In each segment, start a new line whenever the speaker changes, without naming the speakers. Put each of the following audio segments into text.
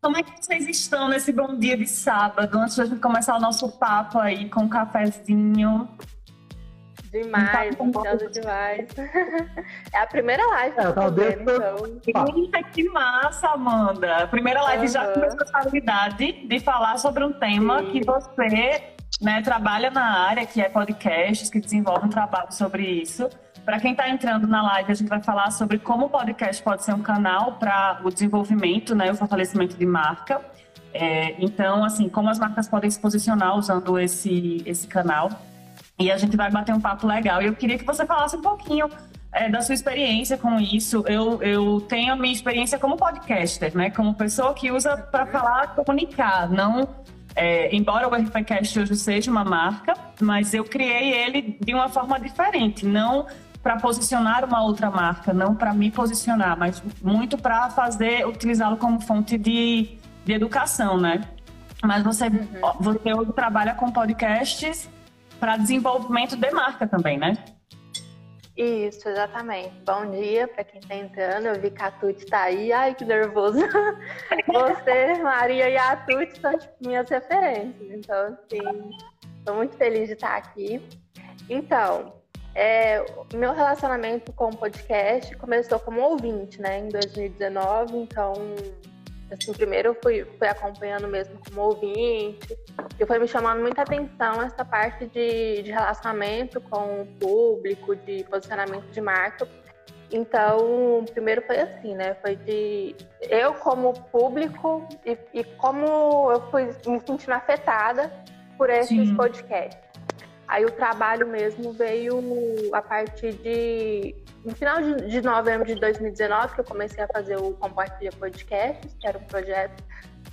Como é que vocês estão nesse bom dia de sábado, antes de a gente começar o nosso papo aí com um cafezinho?
Demais, ansiosa demais. É a primeira live que é, eu tô fazendo, então.
Eita, que massa, Amanda! A primeira live uhum. já com responsabilidade de falar sobre um tema Sim. que você né, trabalha na área, que é podcasts, que desenvolve um trabalho sobre isso. Para quem está entrando na live, a gente vai falar sobre como o podcast pode ser um canal para o desenvolvimento né, o fortalecimento de marca. É, então, assim, como as marcas podem se posicionar usando esse, esse canal. E a gente vai bater um papo legal. E eu queria que você falasse um pouquinho é, da sua experiência com isso. Eu, eu tenho a minha experiência como podcaster, né? Como pessoa que usa para falar, comunicar, não é, embora o RPCast hoje seja uma marca, mas eu criei ele de uma forma diferente, não para posicionar uma outra marca, não para me posicionar, mas muito para fazer, utilizá-lo como fonte de, de educação, né? Mas você, uhum. você hoje trabalha com podcasts para desenvolvimento de marca também, né?
Isso, exatamente. Bom dia para quem está entrando. Eu vi que a Tuti está aí. Ai, que nervoso. Você, Maria e a Tuti são tipo, minhas referências. Então, assim, estou muito feliz de estar aqui. Então, é, meu relacionamento com o podcast começou como ouvinte, né, em 2019. Então, Assim, primeiro eu fui, fui acompanhando mesmo como ouvinte, e foi me chamando muita atenção essa parte de, de relacionamento com o público, de posicionamento de marca. Então, primeiro foi assim, né? Foi de eu como público e, e como eu fui me sentindo afetada por esses Sim. podcasts. Aí o trabalho mesmo veio a partir de no final de, de novembro de 2019, que eu comecei a fazer o Compartilha Podcasts, que era um projeto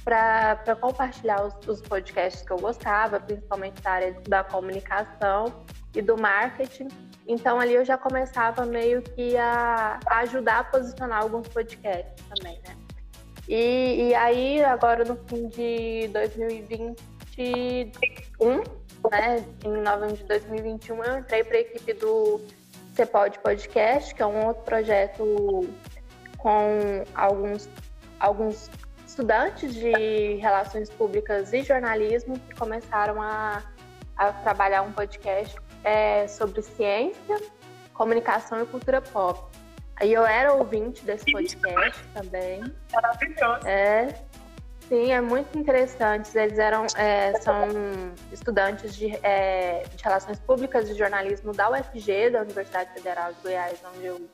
para compartilhar os, os, podcasts que eu gostava, principalmente da área da comunicação e do marketing. Então ali eu já começava meio que a, a ajudar a posicionar alguns podcasts também, né? E, e aí, agora no fim de 2021, né, em novembro de 2021, eu entrei para a equipe do você Pode Podcast, que é um outro projeto com alguns, alguns estudantes de relações públicas e jornalismo que começaram a, a trabalhar um podcast é, sobre ciência, comunicação e cultura pop. Aí eu era ouvinte desse podcast também.
Maravilhoso.
É, Sim, é muito interessante. Eles eram, é, são estudantes de, é, de, Relações Públicas e Jornalismo da UFG, da Universidade Federal de Goiás, onde eu,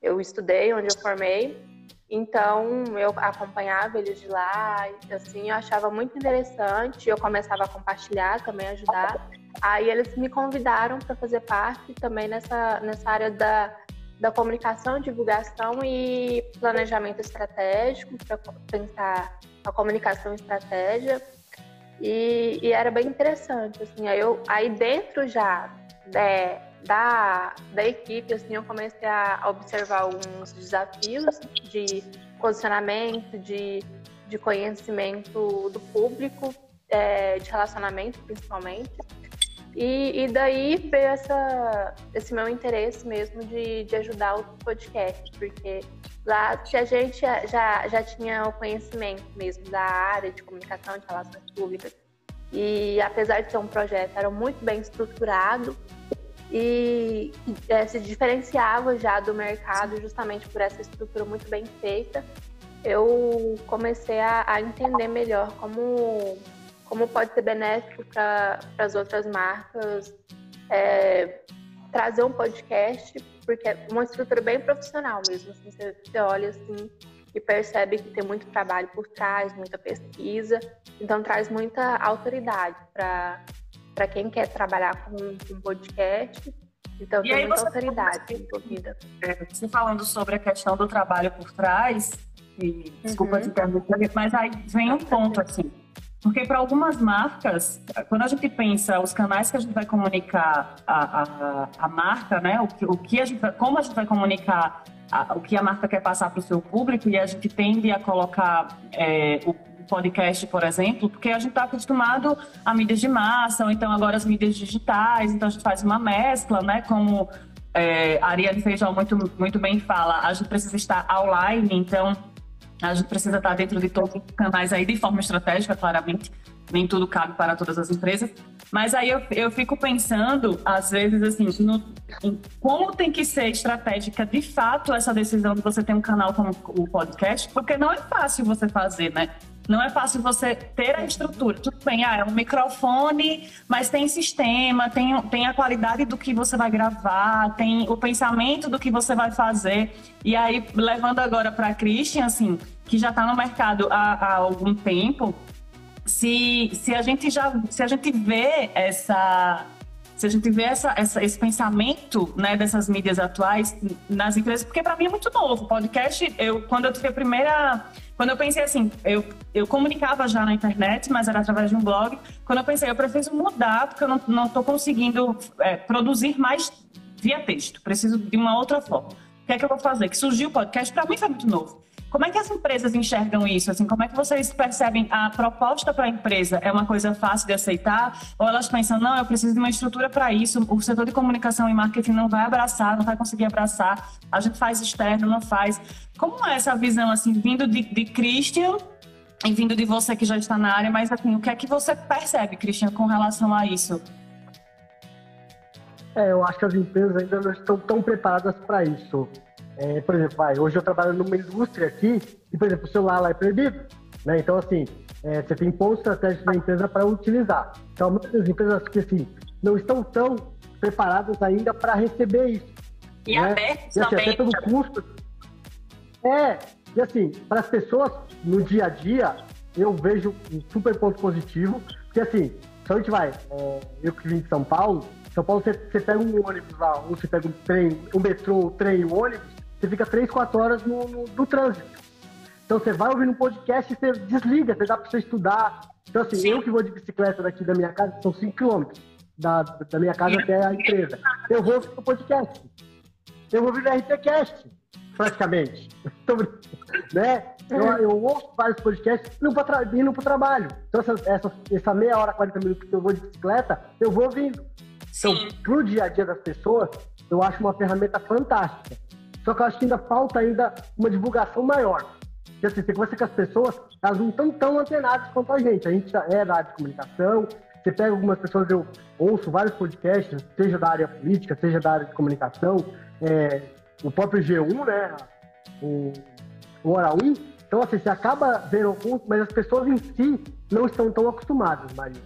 eu estudei, onde eu formei. Então, eu acompanhava eles de lá, assim, eu achava muito interessante. Eu começava a compartilhar, também ajudar. Aí eles me convidaram para fazer parte também nessa, nessa área da, da comunicação, divulgação e planejamento estratégico, para pensar a comunicação e estratégia. E, e, era bem interessante, assim, aí, eu, aí dentro já né, da, da equipe, assim, eu comecei a observar alguns desafios de posicionamento, de, de conhecimento do público, é, de relacionamento principalmente. E, e, daí veio essa, esse meu interesse mesmo de, de ajudar o podcast, porque lá a gente já, já tinha o conhecimento mesmo da área de comunicação, de relações públicas. E apesar de ser um projeto, era muito bem estruturado e é, se diferenciava já do mercado justamente por essa estrutura muito bem feita. Eu comecei a, a entender melhor como como pode ser benéfico para as outras marcas é, trazer um podcast, porque é uma estrutura bem profissional mesmo. Assim, você, você olha assim e percebe que tem muito trabalho por trás, muita pesquisa, então traz muita autoridade para quem quer trabalhar com, com podcast. Então
e
tem muita autoridade envolvida.
É, você falando sobre a questão do trabalho por trás, e, desculpa uhum. te interromper, mas aí vem um ponto assim porque para algumas marcas, quando a gente pensa os canais que a gente vai comunicar a, a, a marca, né, o o que a gente, como a gente vai comunicar a, o que a marca quer passar para o seu público, e a gente tende a colocar é, o podcast, por exemplo, porque a gente está acostumado a mídias de massa, ou então agora as mídias digitais, então a gente faz uma mescla, né, como é, a Ariane Feijão muito, muito bem fala, a gente precisa estar online, então A gente precisa estar dentro de todos os canais aí de forma estratégica, claramente. Nem tudo cabe para todas as empresas. Mas aí eu, eu fico pensando, às vezes, assim, no, em como tem que ser estratégica de fato essa decisão de você ter um canal como o podcast, porque não é fácil você fazer, né? Não é fácil você ter a estrutura. Tudo bem, ah, é um microfone, mas tem sistema, tem, tem a qualidade do que você vai gravar, tem o pensamento do que você vai fazer. E aí, levando agora para a Christian, assim, que já está no mercado há, há, algum tempo, se, se a gente já se a gente vê essa se a gente vê essa, essa, esse pensamento né, dessas mídias atuais nas empresas, porque para mim é muito novo. Podcast, eu, quando eu tive a primeira quando eu pensei assim, eu, eu comunicava já na internet, mas era através de um blog. Quando eu pensei, eu preciso mudar, porque eu não estou conseguindo é, produzir mais via texto. Preciso de uma outra forma. O que é que eu vou fazer? Que surgiu o podcast, para mim foi muito novo. Como é que as empresas enxergam isso? Assim, como é que vocês percebem a proposta para a empresa? É uma coisa fácil de aceitar? Ou elas pensam, não, eu preciso de uma estrutura para isso, o setor de comunicação e marketing não vai abraçar, não vai conseguir abraçar, a gente faz externo, não faz. Como é essa visão, assim, vindo de, de Christian e vindo de você que já está na área, mas assim, o que é que você percebe, Christian, com relação a isso?
É, eu acho que as empresas ainda não estão tão preparadas para isso. É, por exemplo, vai, hoje eu trabalho numa indústria aqui e, por exemplo, o celular lá é proibido. Né? Então, assim, é, você tem pontos estratégicos da empresa para utilizar. Então, muitas empresas que assim, não estão tão preparadas ainda para receber isso.
E né? abertos e, assim, também.
Até pelo custo. É, e assim, para as pessoas no dia a dia, eu vejo um super ponto positivo, porque assim, se a gente vai, é, eu que vim de São Paulo, São Paulo você, você pega um ônibus lá, ou você pega um trem, um metrô, um trem, um ônibus, você fica 3, 4 horas no, no, no trânsito. Então você vai ouvindo um podcast e você desliga, você dá para você estudar. Então, assim, Sim. eu que vou de bicicleta daqui da minha casa, são 5 quilômetros da, da minha casa até a empresa. Eu vou ouvir o podcast. Eu vou ouvir o RTCast, praticamente. né? Eu, eu, ouço vários podcasts indo para o trabalho. Então, essa, essa, essa meia hora, 40 minutos que eu vou de bicicleta, eu vou ouvindo. Então, Sim. Então, pro dia a dia das pessoas, eu acho uma ferramenta fantástica. Só que eu acho que ainda falta ainda uma divulgação maior. Porque assim, você conversa com as pessoas, elas não estão tão antenadas quanto a gente. A gente é da área de comunicação, você pega algumas pessoas, eu ouço vários podcasts, seja da área política, seja da área de comunicação, é, o próprio G1, né? O, o Hora 1. Então, assim, você acaba vendo alguns, mas as pessoas em si não estão tão acostumadas, Maria.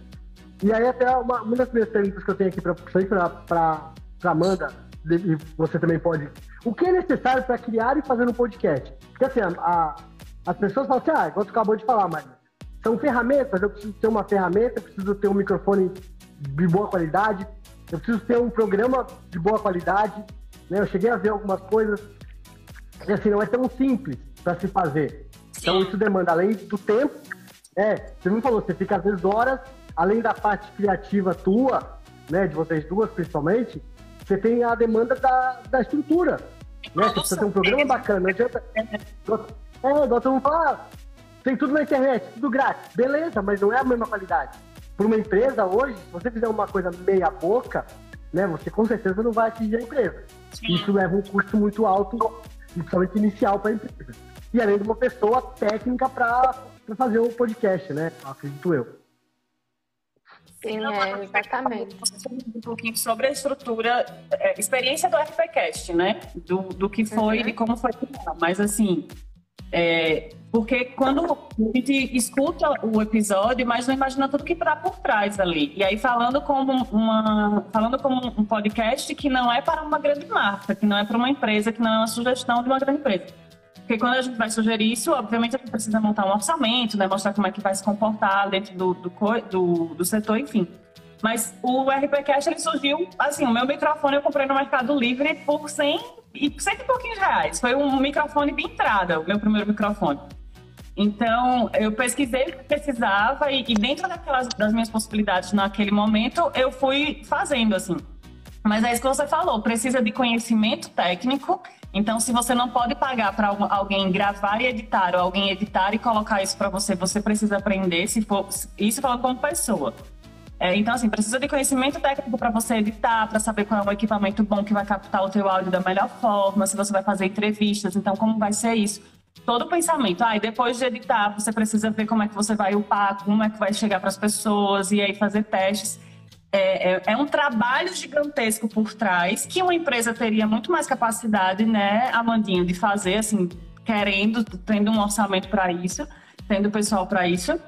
E aí, até uma, uma das primeiras perguntas que eu tenho aqui para Amanda e você também pode. O que é necessário para criar e fazer um podcast? Porque assim, a, a, as pessoas falam assim, ah, igual você acabou de falar, mas são ferramentas, eu preciso ter uma ferramenta, eu preciso ter um microfone de boa qualidade, eu preciso ter um programa de boa qualidade, né? Eu cheguei a ver algumas coisas e assim, não é tão simples para se fazer. Então isso demanda, além do tempo, é, você me falou, você fica às vezes horas, além da parte criativa tua, né, de vocês duas principalmente, você tem a demanda da, da estrutura. Né? Você precisa ter um programa bacana. Não adianta. É, igual todo mundo fala, ah, tem tudo na internet, tudo grátis. Beleza, mas não é a mesma qualidade. Para uma empresa hoje, se você fizer uma coisa meia boca, né, você com certeza não vai atingir a empresa. Sim. Isso leva um custo muito alto, principalmente inicial para a empresa. E além de uma pessoa técnica para fazer o podcast, né? Acredito eu.
Sim, é, exatamente.
Um pouquinho sobre a estrutura, é, experiência do RPCast, né? Do, do que foi uhum. e como foi. Mas, assim, é, porque quando a gente escuta o episódio, mas não imagina tudo que está por trás ali. E aí, falando como, uma, falando como um podcast que não é para uma grande marca, que não é para uma empresa, que não é uma sugestão de uma grande empresa porque quando a gente vai sugerir isso, obviamente a gente precisa montar um orçamento, né? Mostrar como é que vai se comportar dentro do, do, do, do setor, enfim. Mas o RPCast ele surgiu, assim, o meu microfone eu comprei no Mercado Livre por 100 e 100 e pouquinhos reais. Foi um microfone de entrada, o meu primeiro microfone. Então, eu pesquisei o que precisava e, e dentro daquelas, das minhas possibilidades naquele momento, eu fui fazendo, assim. Mas é isso que você falou, precisa de conhecimento técnico então, se você não pode pagar para alguém gravar e editar, ou alguém editar e colocar isso para você, você precisa aprender, se for isso falando como pessoa. É, então, assim, precisa de conhecimento técnico para você editar, para saber qual é o equipamento bom que vai captar o teu áudio da melhor forma, se você vai fazer entrevistas, então como vai ser isso. todo o pensamento. Ah, e depois de editar, você precisa ver como é que você vai upar, como é que vai chegar para as pessoas e aí fazer testes. É, é, é, um trabalho gigantesco por trás que uma empresa teria muito mais capacidade, né, Amandinho, de fazer, assim, querendo, tendo um orçamento para isso, tendo pessoal para isso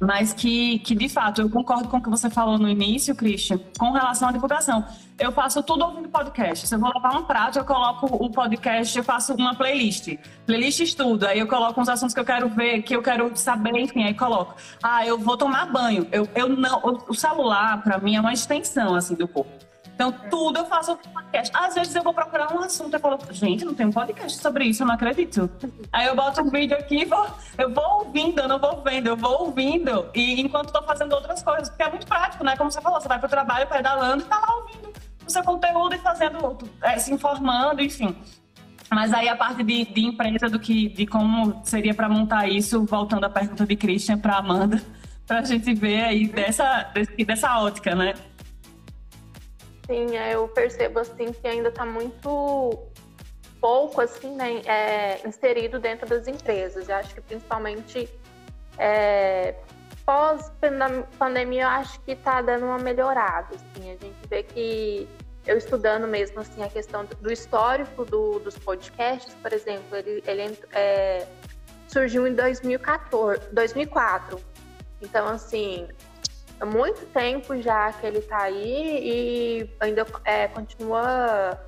mas que, que de fato eu concordo com o que você falou no início, Christian, com relação à divulgação. Eu faço tudo ouvindo podcast. Se eu vou lavar um prato, eu coloco o podcast, eu faço uma playlist. Playlist estudo, aí eu coloco uns assuntos que eu quero ver, que eu quero saber, enfim, aí coloco. Ah, eu vou tomar banho. Eu, eu não, o celular, para mim, é uma extensão assim do corpo. Então, tudo eu faço podcast. Às vezes eu vou procurar um assunto e falo, gente, não tem um podcast sobre isso, eu não acredito. Aí eu boto um vídeo aqui, vou, eu vou ouvindo, eu não vou vendo, eu vou ouvindo. E enquanto estou fazendo outras coisas, porque é muito prático, né? Como você falou, você vai para o trabalho pedalando e tá lá ouvindo o seu conteúdo e fazendo, é, se informando, enfim. Mas aí a parte de, de empresa, do que, de como seria para montar isso, voltando à pergunta de Christian para Amanda, para a gente ver aí dessa, dessa ótica, né?
Sim, é, eu percebo assim que ainda está muito pouco assim, né, é, inserido dentro das empresas. Eu acho que principalmente é, pós pandemia, eu acho que está dando uma melhorada. Assim, a gente vê que eu estudando mesmo assim a questão do histórico do, dos podcasts, por exemplo, ele, ele é, surgiu em 2014, 2004. Então assim muito tempo já que ele está aí e ainda é, continua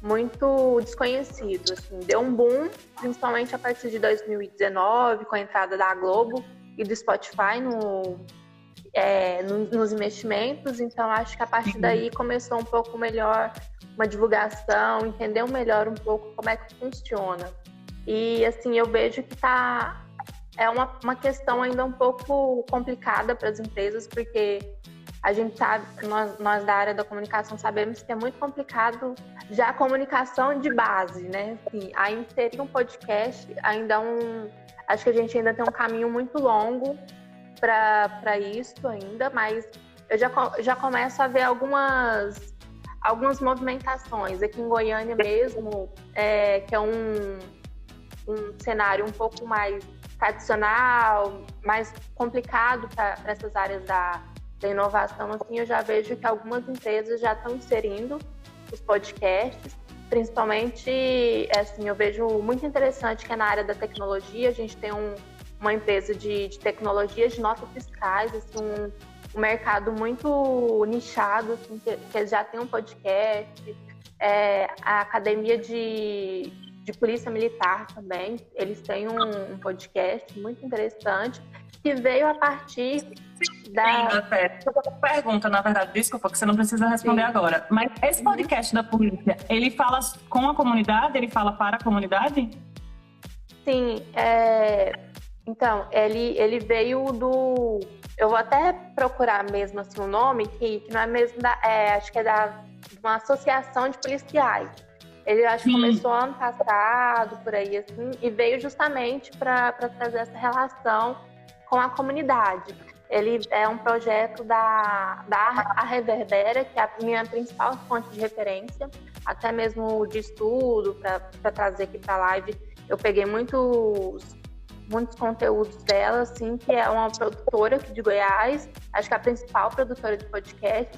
muito desconhecido. Assim. Deu um boom, principalmente a partir de 2019, com a entrada da Globo e do Spotify no, é, no, nos investimentos. Então, acho que a partir daí começou um pouco melhor uma divulgação, entender melhor um pouco como é que funciona. E, assim, eu vejo que está é uma, uma questão ainda um pouco complicada para as empresas, porque a gente sabe, nós, nós da área da comunicação sabemos que é muito complicado já a comunicação de base, né? Assim, a inserir um podcast ainda um. Acho que a gente ainda tem um caminho muito longo para isso ainda, mas eu já, já começo a ver algumas, algumas movimentações. Aqui em Goiânia mesmo, é, que é um, um cenário um pouco mais tradicional, mais complicado para essas áreas da, da inovação, assim, eu já vejo que algumas empresas já estão inserindo os podcasts, principalmente, assim, eu vejo muito interessante que é na área da tecnologia, a gente tem um, uma empresa de, de tecnologias de notas fiscais, assim, um, um mercado muito nichado, assim, que, que já tem um podcast, é, a academia de, de polícia militar também. Eles têm um, um podcast muito interessante que veio a partir da. Sim,
até. Pergunta, na verdade, desculpa, que você não precisa responder Sim. agora. Mas esse uhum. podcast da polícia, ele fala com a comunidade? Ele fala para a comunidade?
Sim, é... então, ele, ele veio do. Eu vou até procurar mesmo assim o um nome, que, que não é mesmo da. É, acho que é da uma associação de policiais. Ele acho que começou ano passado, por aí, assim, e veio justamente para trazer essa relação com a comunidade. Ele é um projeto da, da a Reverbera, que é a minha principal fonte de referência, até mesmo de estudo, para trazer aqui para a live. Eu peguei muitos, muitos conteúdos dela, assim, que é uma produtora aqui de Goiás, acho que é a principal produtora de podcast,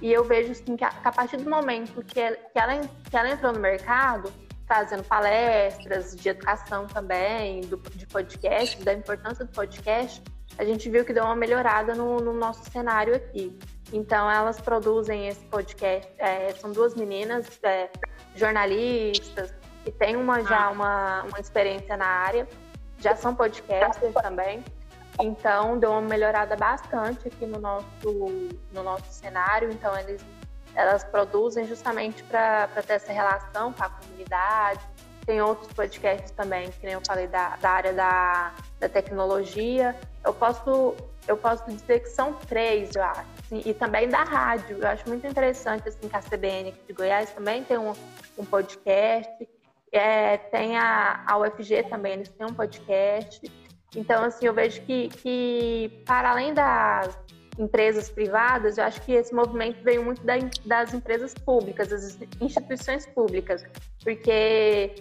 e eu vejo assim, que, a, que a partir do momento que ela, que, ela, que ela entrou no mercado, fazendo palestras de educação também, do, de podcast, da importância do podcast, a gente viu que deu uma melhorada no, no nosso cenário aqui. Então, elas produzem esse podcast, é, são duas meninas é, jornalistas, que têm uma, já uma, uma experiência na área, já são podcasters também. Então, deu uma melhorada bastante aqui no nosso, no nosso cenário. Então, eles, elas produzem justamente para ter essa relação com a comunidade. Tem outros podcasts também, que nem eu falei, da, da área da, da tecnologia. Eu posso, eu posso dizer que são três, eu acho. Assim, e também da rádio. Eu acho muito interessante, assim, que a CBN aqui de Goiás também tem um, um podcast. É, tem a, a UFG também, eles têm um podcast. Então, assim, eu vejo que, que para além das empresas privadas, eu acho que esse movimento veio muito das empresas públicas, das instituições públicas, porque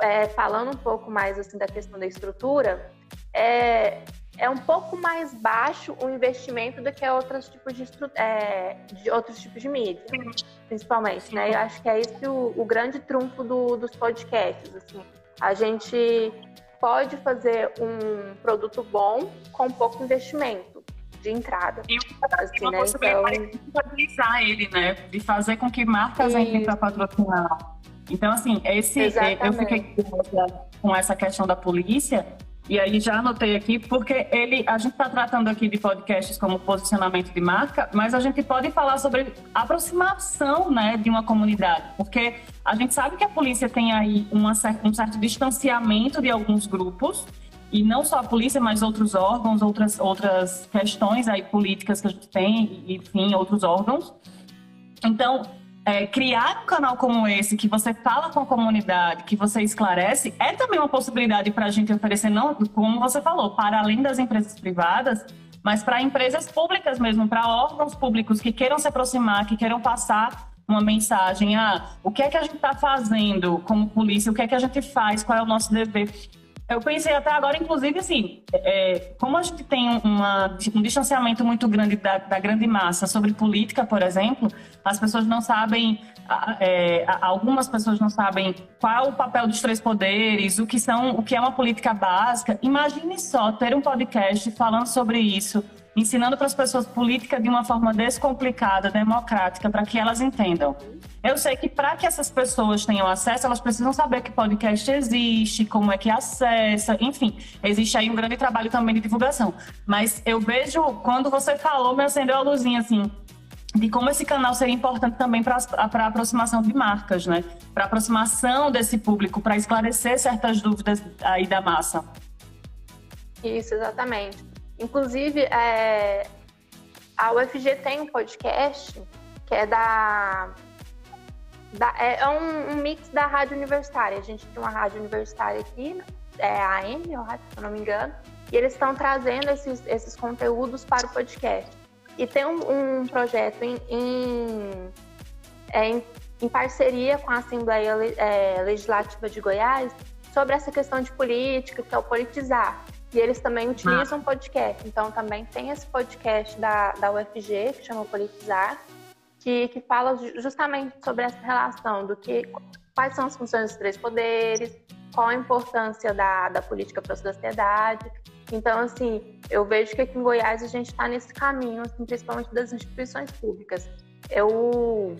é, falando um pouco mais assim da questão da estrutura, é, é um pouco mais baixo o investimento do que outros tipos de, é, de outros tipos de mídia, principalmente, né? Eu acho que é esse o, o grande trunfo do, dos podcasts, assim. A gente pode fazer um produto bom com pouco investimento de entrada.
E assim, né? então... utilizar ele, né? De fazer com que marcas Isso. entrem para patrocinar. Então, assim, esse, Exatamente. eu fiquei com essa questão da polícia, e aí já anotei aqui, porque ele, a gente está tratando aqui de podcasts como posicionamento de marca, mas a gente pode falar sobre aproximação né, de uma comunidade, porque a gente sabe que a polícia tem aí uma, um certo distanciamento de alguns grupos, e não só a polícia, mas outros órgãos, outras, outras questões aí políticas que a gente tem, enfim, outros órgãos. Então, é, criar um canal como esse, que você fala com a comunidade, que você esclarece, é também uma possibilidade para a gente oferecer, não, como você falou, para além das empresas privadas, mas para empresas públicas mesmo, para órgãos públicos que queiram se aproximar, que queiram passar uma mensagem, ah, o que é que a gente está fazendo como polícia, o que é que a gente faz, qual é o nosso dever. Eu pensei até agora, inclusive, assim, é, como a gente tem uma, um distanciamento muito grande da, da, grande massa sobre política, por exemplo, as pessoas não sabem, é, algumas pessoas não sabem qual é o papel dos três poderes, o que são, o que é uma política básica. Imagine só ter um podcast falando sobre isso, ensinando para as pessoas política de uma forma descomplicada, democrática, para que elas entendam. Eu sei que para que essas pessoas tenham acesso, elas precisam saber que podcast existe, como é que acessa, enfim, existe aí um grande trabalho também de divulgação. Mas eu vejo, quando você falou, me acendeu a luzinha assim, de como esse canal seria importante também para a aproximação de marcas, né? Para aproximação desse público, para esclarecer certas dúvidas aí da massa.
Isso, exatamente. Inclusive, é, a UFG tem um podcast que é da da, é, é um, um, mix da rádio universitária. A gente tem uma rádio universitária aqui, é a AM, se eu não me engano, e eles estão trazendo esses, esses conteúdos para o podcast. E tem um, um projeto em, em, é, em, em, parceria com a Assembleia é, Legislativa de Goiás sobre essa questão de política, que é o politizar. E eles também utilizam ah. podcast. Então, também tem esse podcast da, da UFG, que chama Politizar, que, que fala justamente sobre essa relação do que quais são as funções dos três poderes, qual a importância da, da política para a sociedade. Então, assim, eu vejo que aqui em Goiás a gente está nesse caminho, assim, principalmente das instituições públicas. Eu,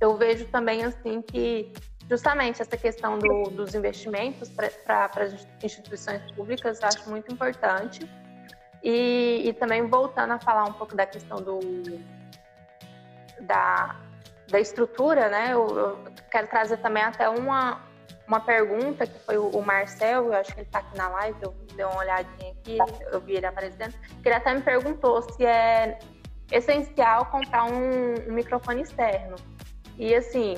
eu vejo também, assim, que justamente essa questão do, dos investimentos para as instituições públicas eu acho muito importante. E, e também voltando a falar um pouco da questão do, da, da estrutura, né? Eu, eu, quero trazer também até uma, uma pergunta que foi o, Marcel, eu acho que ele está aqui na live, eu dei uma olhadinha aqui, eu vi ele aparecendo, que ele até me perguntou se é essencial comprar um, um microfone externo. E assim,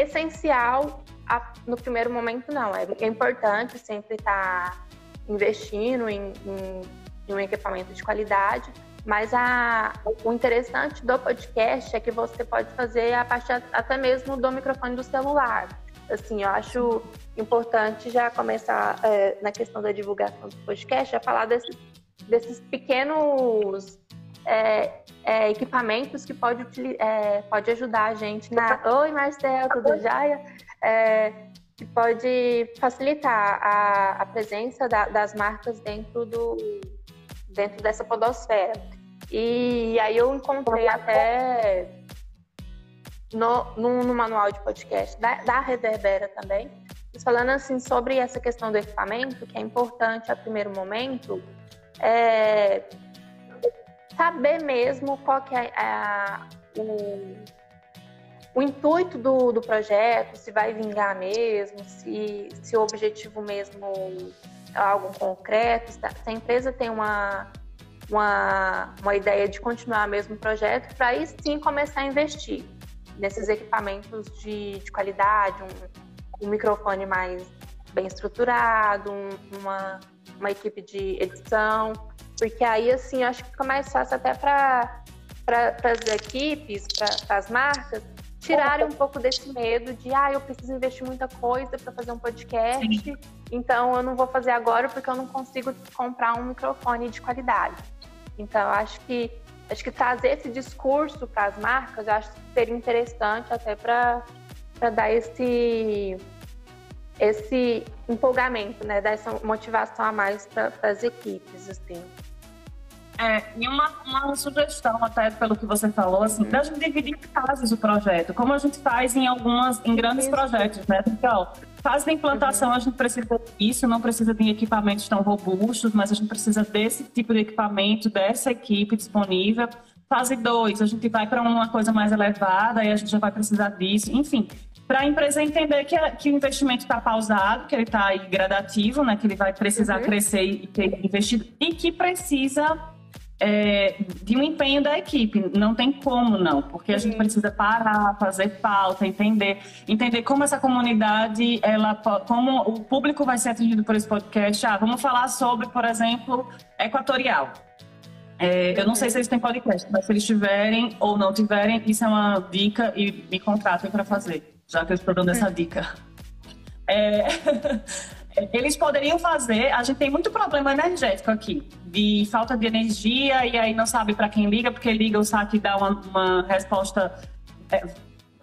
essencial a, no primeiro momento não, é, é importante sempre estar tá investindo em, em, em um equipamento de qualidade, mas a, o interessante do podcast é que você pode fazer a partir até mesmo do microfone do celular. Assim, eu acho importante já começar é, na questão da divulgação do podcast, a falar desses, desses pequenos é, é, equipamentos que pode, é, pode ajudar a gente na. Oi, Marcelo, tudo jóia? É, que pode facilitar a, a presença da, das marcas dentro, do, dentro dessa podosfera. E aí eu encontrei até no, no, no manual de podcast da, da Reverbera também, falando assim sobre essa questão do equipamento, que é importante a primeiro momento, é saber mesmo qual que é a, o, o intuito do, do projeto, se vai vingar mesmo, se, se o objetivo mesmo é algo concreto, se a empresa tem uma uma, uma ideia de continuar mesmo o projeto, para aí sim começar a investir nesses equipamentos de, de qualidade, um, um, microfone mais bem estruturado, um, uma, uma equipe de edição, porque aí assim acho que fica mais fácil até para para as equipes, para as marcas, tirarem um pouco desse medo de, ah, eu preciso investir muita coisa para fazer um podcast, Sim. então eu não vou fazer agora porque eu não consigo comprar um microfone de qualidade. Então, acho que acho que trazer esse discurso para as marcas, eu acho que seria interessante até para dar esse esse empolgamento, né, dar essa motivação a mais para as equipes, assim.
É, e uma, uma sugestão, até pelo que você falou, assim, da gente dividir em fases o projeto, como a gente faz em algumas, em grandes Isso. projetos, né? Então, fase de implantação, uhum. a gente precisa disso, não precisa de equipamentos tão robustos, mas a gente precisa desse tipo de equipamento, dessa equipe disponível. Fase 2, a gente vai para uma coisa mais elevada e a gente já vai precisar disso. Enfim, para a empresa entender que, que o investimento está pausado, que ele está gradativo, né? Que ele vai precisar uhum. crescer e ter investido e que precisa é, de um empenho da equipe. Não tem como não, porque a gente precisa parar, fazer pauta, entender, entender como essa comunidade, ela, como o público vai ser atingido por esse podcast. Ah, vamos falar sobre, por exemplo, equatorial. É, eu não sei se eles têm podcast, mas se eles tiverem ou não tiverem, isso é uma dica e me contratem para fazer, já que eu estou dando essa dica. É... Eles poderiam fazer, a gente tem muito problema energético aqui, de falta de energia e aí não sabe para quem liga, porque liga o saque dá uma, uma resposta é,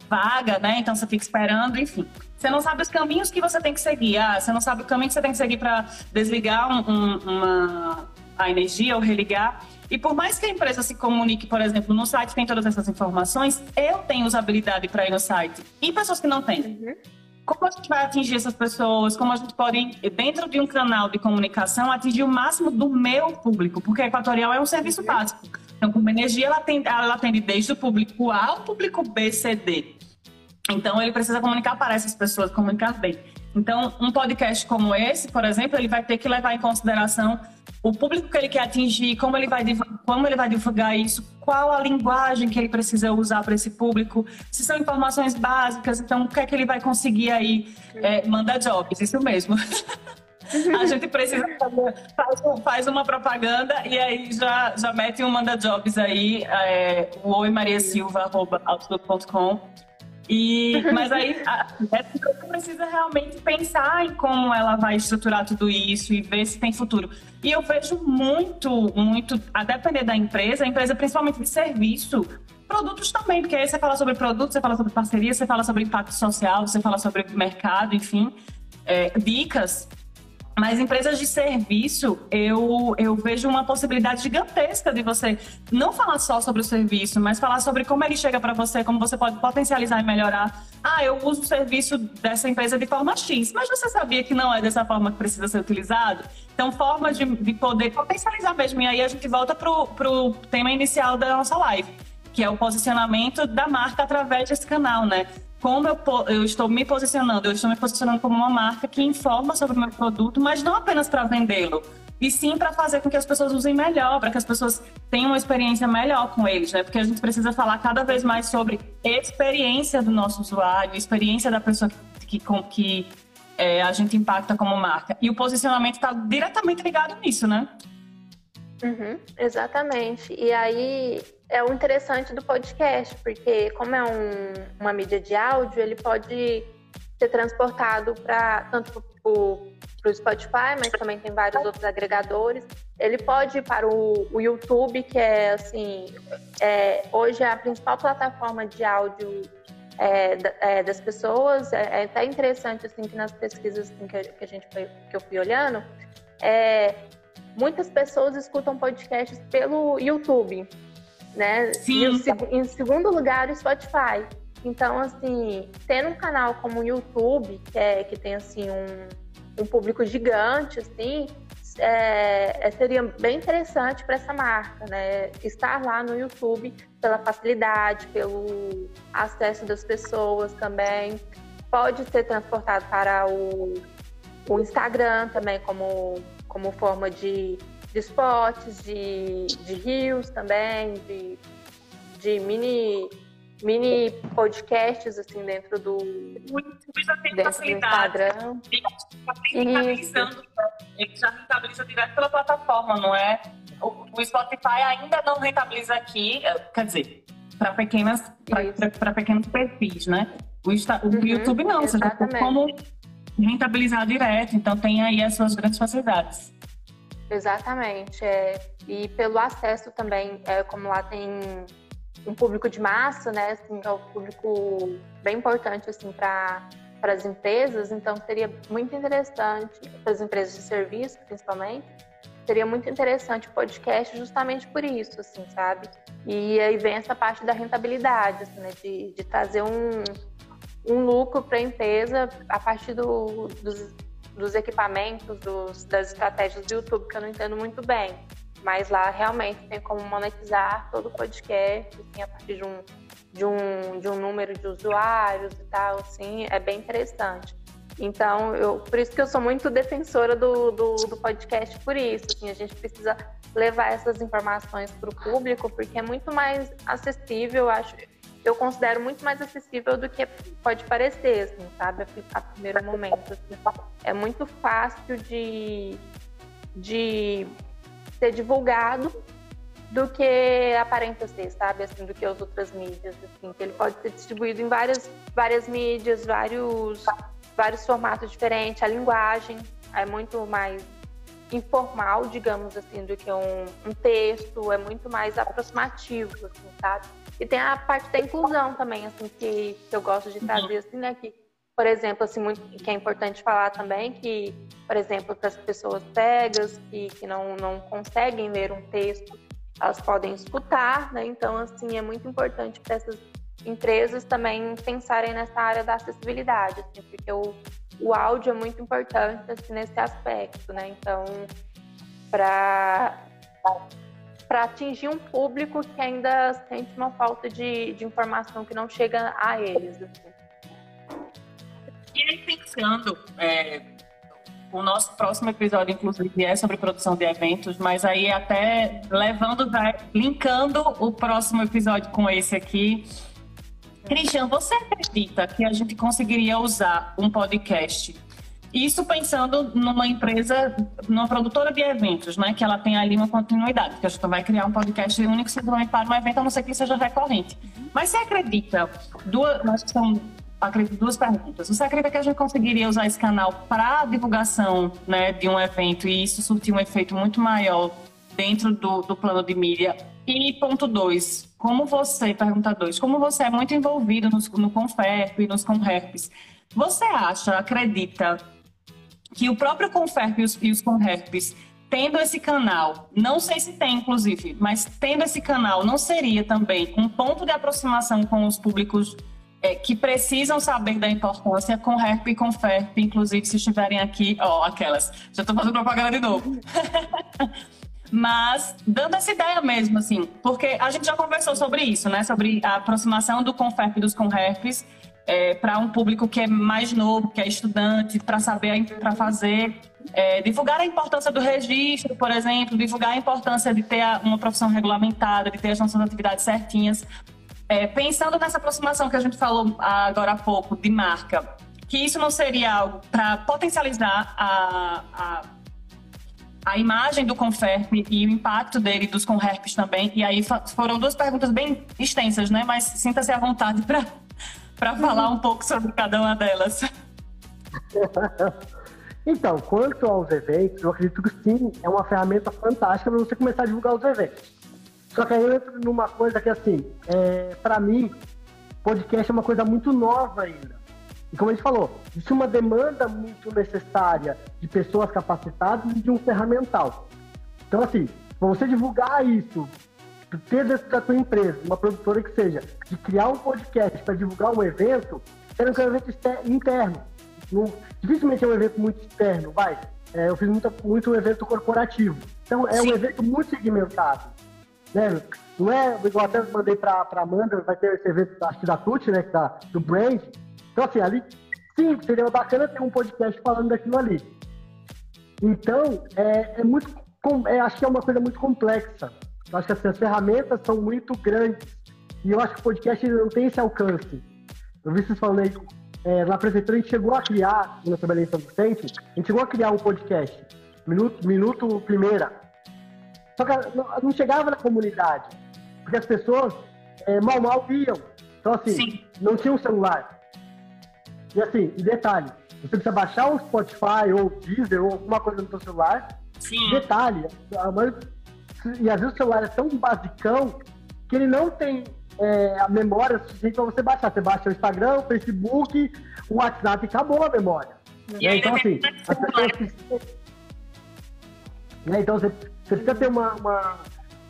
vaga, né? Então você fica esperando, enfim. Você não sabe os caminhos que você tem que seguir. Ah, você não sabe o caminho que você tem que seguir para desligar um, um, uma, a energia ou religar. E por mais que a empresa se comunique, por exemplo, no site tem todas essas informações, eu tenho usabilidade para ir no site. E pessoas que não têm. Uhum como a gente vai atingir essas pessoas, como a gente pode, dentro de um canal de comunicação, atingir o máximo do meu público, porque a Equatorial é um serviço básico. Então, como energia, ela atende, ela atende desde o público A ao público B, C, D. Então, ele precisa comunicar para essas pessoas, comunicar bem. Então, um podcast como esse, por exemplo, ele vai ter que levar em consideração o público que ele quer atingir, como ele vai, como ele vai divulgar isso, qual a linguagem que ele precisa usar para esse público, se são informações básicas, então o que é que ele vai conseguir aí, é, manda jobs, isso mesmo. a gente precisa fazer, faz, uma propaganda e aí já, já mete um manda jobs aí, é, o e, mas aí a, essa empresa precisa realmente pensar em como ela vai estruturar tudo isso e ver se tem futuro. E eu vejo muito, muito, a depender da empresa, a empresa principalmente de serviço, produtos também, porque aí você fala sobre produtos, você fala sobre parceria, você fala sobre impacto social, você fala sobre mercado, enfim, é, dicas. Mas empresas de serviço, eu, eu vejo uma possibilidade gigantesca de você não falar só sobre o serviço, mas falar sobre como ele chega para você, como você pode potencializar e melhorar. Ah, eu uso o serviço dessa empresa de forma X, mas você sabia que não é dessa forma que precisa ser utilizado? Então, forma de, de poder potencializar mesmo. E aí a gente volta para o tema inicial da nossa live, que é o posicionamento da marca através desse canal, né? Como eu, eu, estou me posicionando, eu estou me posicionando como uma marca que informa sobre o meu produto, mas não apenas para vendê-lo, e sim para fazer com que as pessoas usem melhor, para que as pessoas tenham uma experiência melhor com eles, né? Porque a gente precisa falar cada vez mais sobre experiência do nosso usuário, experiência da pessoa que, que, que é, a gente impacta como marca. E o posicionamento está diretamente ligado nisso, né?
Uhum, exatamente. E aí é o interessante do podcast, porque como é um, uma mídia de áudio, ele pode ser transportado para tanto para o Spotify, mas também tem vários outros agregadores. Ele pode ir para o, o YouTube, que é assim, é, hoje é a principal plataforma de áudio é, é, das pessoas. É, é, até interessante assim que nas pesquisas assim, que, que, a gente foi, que eu fui olhando, é, muitas pessoas escutam podcasts pelo YouTube né? Sim. E em segundo lugar, o Spotify. Então, assim, tendo um canal como o YouTube, que, é, que tem, assim, um, um público gigante, assim, é, é seria bem interessante para essa marca, né? Estar lá no YouTube pela facilidade, pelo acesso das pessoas também. Pode ser transportado para o, o Instagram também como, como forma de de spots, de, de rios também, de, de mini, mini podcasts assim dentro do,
já tem dentro do Instagram. Rentabilizando, ele já rentabiliza direto pela plataforma, não é? O, o Spotify ainda não rentabiliza aqui, quer dizer, para pequenas para pequenos perfis, né? O, o uhum, YouTube não, você já tem como rentabilizar direto, então tem aí as suas grandes facilidades.
Exatamente. É, e pelo acesso também, é, como lá tem um público de massa, né? Assim, é um público bem importante assim para para as empresas, então seria muito interessante para as empresas de serviço, principalmente, seria muito interessante o podcast justamente por isso, assim, sabe? E aí vem essa parte da rentabilidade, assim, né? de, de trazer um, um lucro para a empresa a partir do, dos, dos equipamentos, dos, das estratégias do YouTube, que eu não entendo muito bem. Mas lá realmente tem como monetizar todo o podcast, assim, a partir de um, de um, de um número de usuários e tal, assim, é bem interessante. Então, eu, por isso que eu sou muito defensora do, do, do podcast, por isso. Assim, a gente precisa levar essas informações para o público, porque é muito mais acessível, acho. Eu considero muito mais acessível do que pode parecer, assim, sabe, a, primeiro momento. Assim. É muito fácil de, de ser divulgado do que aparenta ser, sabe? Assim, do que as outras mídias, assim, que ele pode ser distribuído em várias, várias mídias, vários, vários formatos diferentes, a linguagem é muito mais informal, digamos assim, do que um, um texto, é muito mais aproximativo, assim, sabe? E tem a parte da inclusão também, assim, que, que eu gosto de trazer, assim, né? Que por exemplo, assim, muito, que é importante falar também que, por exemplo, para as pessoas cegas que, que não, não conseguem ler um texto, elas podem escutar, né? Então, assim, é muito importante para essas empresas também pensarem nessa área da acessibilidade, assim, porque o, o áudio é muito importante assim, nesse aspecto, né? Então, para para atingir um público que ainda sente uma falta de, de informação que não chega a eles. Assim.
E aí, pensando, é, o nosso próximo episódio, inclusive, é sobre produção de eventos, mas aí até levando, linkando o próximo episódio com esse aqui. Cristian, você acredita que a gente conseguiria usar um podcast? Isso pensando numa empresa, numa produtora de eventos, né? Que ela tem ali uma continuidade, que a gente vai criar um podcast único simplesmente para um evento, a não ser que seja recorrente. Mas você acredita, duas, nós são acredito, duas perguntas. Você acredita que a gente conseguiria usar esse canal para divulgação né, de um evento e isso surtir um efeito muito maior dentro do, do plano de mídia? E ponto dois, como você, pergunta dois, como você é muito envolvido no Conferp e nos Conherpes, você acha, acredita que o próprio Conferp e os, e os tendo esse canal, não sei se tem, inclusive, mas tendo esse canal, não seria também um ponto de aproximação com os públicos é, que precisam saber da importância com HERP e com FERP, inclusive se estiverem aqui, ó, aquelas, já estou fazendo propaganda de novo. Mas dando essa ideia mesmo, assim, porque a gente já conversou sobre isso, né? Sobre a aproximação do Conferp e dos Conherpes é, para um público que é mais novo, que é estudante, para saber, para fazer, é, divulgar a importância do registro, por exemplo, divulgar a importância de ter uma profissão regulamentada, de ter as nossas atividades certinhas, é, pensando nessa aproximação que a gente falou agora há pouco de marca, que isso não seria algo para potencializar a, a, a, imagem do Conferp e o impacto dele dos Conherpes também. E aí foram duas perguntas bem extensas, né? Mas sinta-se à vontade para falar um pouco sobre cada uma delas.
Então, quanto aos eventos, eu acredito que sim, é uma ferramenta fantástica para você começar a divulgar os eventos. Só que aí eu entro numa coisa que, assim, é, para mim, podcast é uma coisa muito nova ainda. E como a gente falou, existe uma demanda muito necessária de pessoas capacitadas e de um ferramental. Então, assim, para você divulgar isso, ter dentro da tua empresa, uma produtora que seja, de criar um podcast para divulgar um evento, que é um evento interno. Não, dificilmente é um evento muito externo, vai. É, eu fiz muito, muito evento corporativo. Então, é Sim. um evento muito segmentado né? Não é, igual até mandei pra, pra Amanda, vai ter esse evento, acho da Tuti, né? Da, do Brand. Então, assim, ali, sim, seria bacana ter um podcast falando daquilo ali. Então, é, é muito, é, acho que é uma coisa muito complexa. Eu acho que assim, as ferramentas são muito grandes. E eu acho que o podcast não tem esse alcance. Eu vi vocês falando aí, é, na prefeitura a gente chegou a criar, quando eu trabalhei em São Vicente, a gente chegou a criar um podcast. Minuto, minuto primeira. Só que não, não chegava na comunidade. Porque as pessoas é, mal mal iam. Então, assim, Sim. não tinha um celular. E assim, e detalhe, você precisa baixar o Spotify ou o Deezer ou alguma coisa no seu celular. Sim. Detalhe, a maioria, e às vezes o celular é tão basicão que ele não tem é, a memória suficiente para você baixar. Você baixa o Instagram, o Facebook, o WhatsApp, acabou a memória. Né? Então, assim, as pessoas precisam... né? Então, você, você precisa ter uma, uma,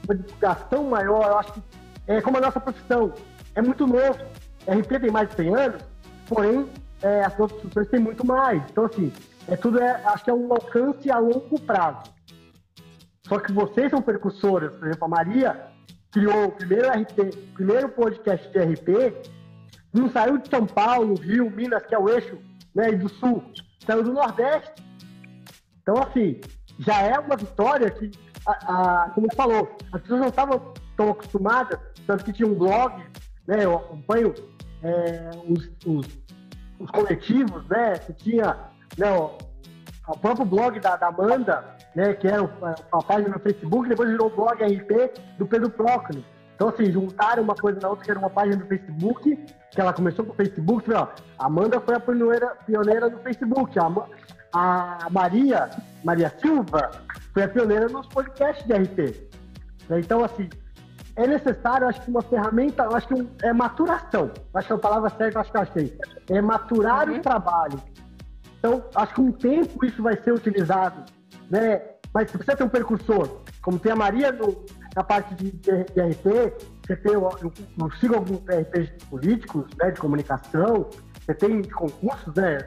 uma divulgação maior. Eu acho que é como a nossa profissão. É muito novo. A RP tem mais de 100 anos, porém, é, as outras profissões têm muito mais. Então, assim, é tudo, é, acho que é um alcance a longo prazo. Só que vocês são percussoras, por exemplo, a Maria criou o primeiro RP, primeiro podcast de RP, não saiu de São Paulo, Rio, Minas, que é o eixo né, do Sul, saiu do Nordeste. Então, assim, já é uma vitória que, a, a, como você falou, as pessoas não estavam tão acostumadas, tanto que tinha um blog, né, eu acompanho é, os, os, os, coletivos, né, que tinha né, o, próprio blog da, da Amanda, né, que era uma página no Facebook, depois virou o blog RP do Pedro Procno. Então, assim, juntaram uma coisa na outra, que era uma página do Facebook, que ela começou com o Facebook, ó, a Amanda foi a pioneira, pioneira no Facebook, a, a Maria, Maria Silva, foi a pioneira nos podcasts de RP. Né, então, assim, é necessário, acho que uma ferramenta, acho que um, é maturação, acho que é a palavra certa, acho que eu achei, é maturar uhum. o trabalho. Então, acho que um tempo isso vai ser utilizado né? Mas você precisa ter um percursor, como tem a Maria no, na parte de, de, de RP, você tem, eu, eu sigo alguns RPs políticos, né, de comunicação, você tem concursos, né?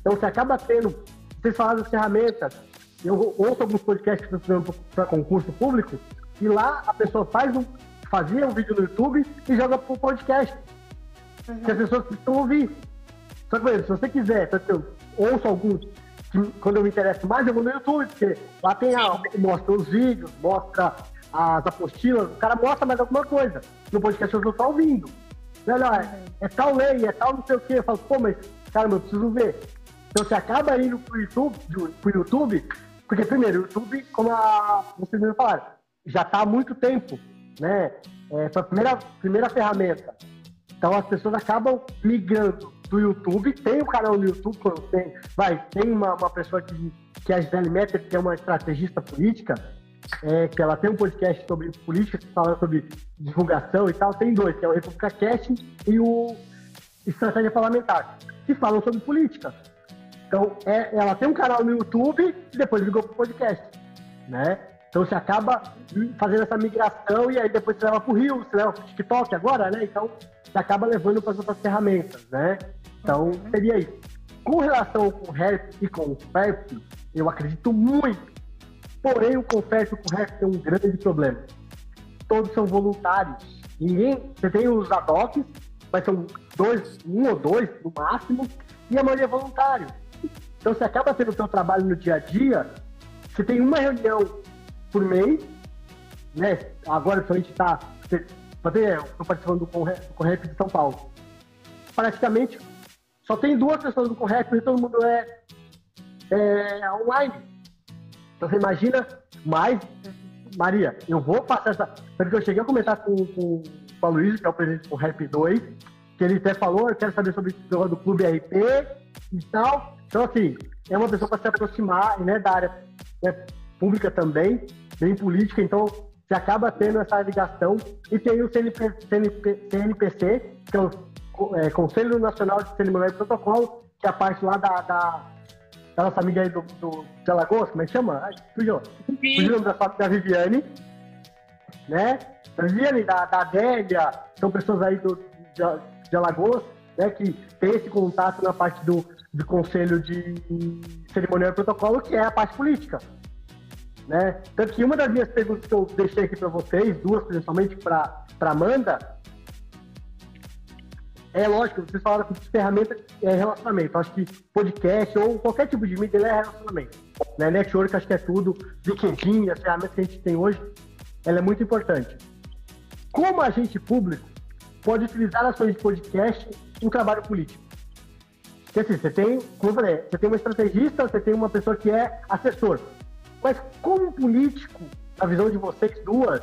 Então você acaba tendo, vocês falaram das ferramentas, eu ouço alguns podcasts que estão para concurso público, e lá a pessoa faz um, fazia um vídeo no YouTube e joga para o podcast. Uhum. Que as pessoas precisam ouvir. Só que, se você quiser, eu ouço alguns quando eu me interesso mais, eu vou no YouTube, porque lá tem a, mostra os vídeos, mostra as apostilas, o cara mostra mais alguma coisa. No podcast eu não estou ouvindo. Olha, é, é tal lei, é tal não sei o quê. Eu falo, pô, mas, cara, eu preciso ver. Então você acaba indo pro YouTube, pro YouTube, porque primeiro, o YouTube, como a, vocês me falaram, já está há muito tempo, né? É, foi a primeira, primeira ferramenta. Então as pessoas acabam migrando do YouTube, tem o um canal no YouTube, tem, vai, tem uma, uma pessoa que, que é a Gisele Metter, que é uma estrategista política, é, que ela tem um podcast sobre política, que fala sobre divulgação e tal, tem dois, que é o República Cast e o Estratégia Parlamentar, que falam sobre política. Então, é, ela tem um canal no YouTube e depois ligou para o podcast, né? Então, você acaba fazendo essa migração e aí depois você leva para o Rio, você leva para o TikTok agora, né? Então, acaba levando para as outras ferramentas, né? Então, seria isso. Com relação ao Conrep e com o FERP, eu acredito muito. Porém, o Conferp e o Conrep tem um grande problema. Todos são voluntários. Ninguém. Você tem os ad hocs, mas são dois, um ou dois no máximo, e a maioria é voluntário. Então, você acaba tendo o seu trabalho no dia a dia, você tem uma reunião por mês, né? Agora, se a gente está estou participando do Conrep de São Paulo. Praticamente só tem duas pessoas do Conrep e todo mundo é, é online. Então você imagina mais. Maria, eu vou passar essa. Porque eu cheguei a comentar com, com, com a Luiz, que é o presidente do Conrep 2, que ele até falou, eu quero saber sobre o do Clube RP e tal. Então, assim, é uma pessoa para se aproximar né, da área né, pública também, bem política, então você acaba tendo essa ligação e tem o CNP, CNP, CNPC, que é o é, Conselho Nacional de Cerimônia e Protocolo, que é a parte lá da, da, da nossa amiga aí do, do, de Alagoas, como é que chama? Ai, fugiu. Fugiu da, da Viviane, né? Da Viviane, da, da Adélia, são pessoas aí do, de, de Alagoas, né, que tem esse contato na parte do, do Conselho de Cerimonial e Protocolo, que é a parte política. Né? Tanto que uma das minhas perguntas que eu deixei aqui para vocês, duas principalmente para Amanda, é lógico, vocês falaram que ferramenta é relacionamento. Acho que podcast ou qualquer tipo de mídia é relacionamento. Né? Network acho que é tudo. LinkedIn, as ferramentas que a gente tem hoje, ela é muito importante. Como agente público pode utilizar ações de podcast em trabalho político? Porque assim, você tem, como eu falei, você tem uma estrategista, você tem uma pessoa que é assessor. Mas como político, na visão de vocês duas,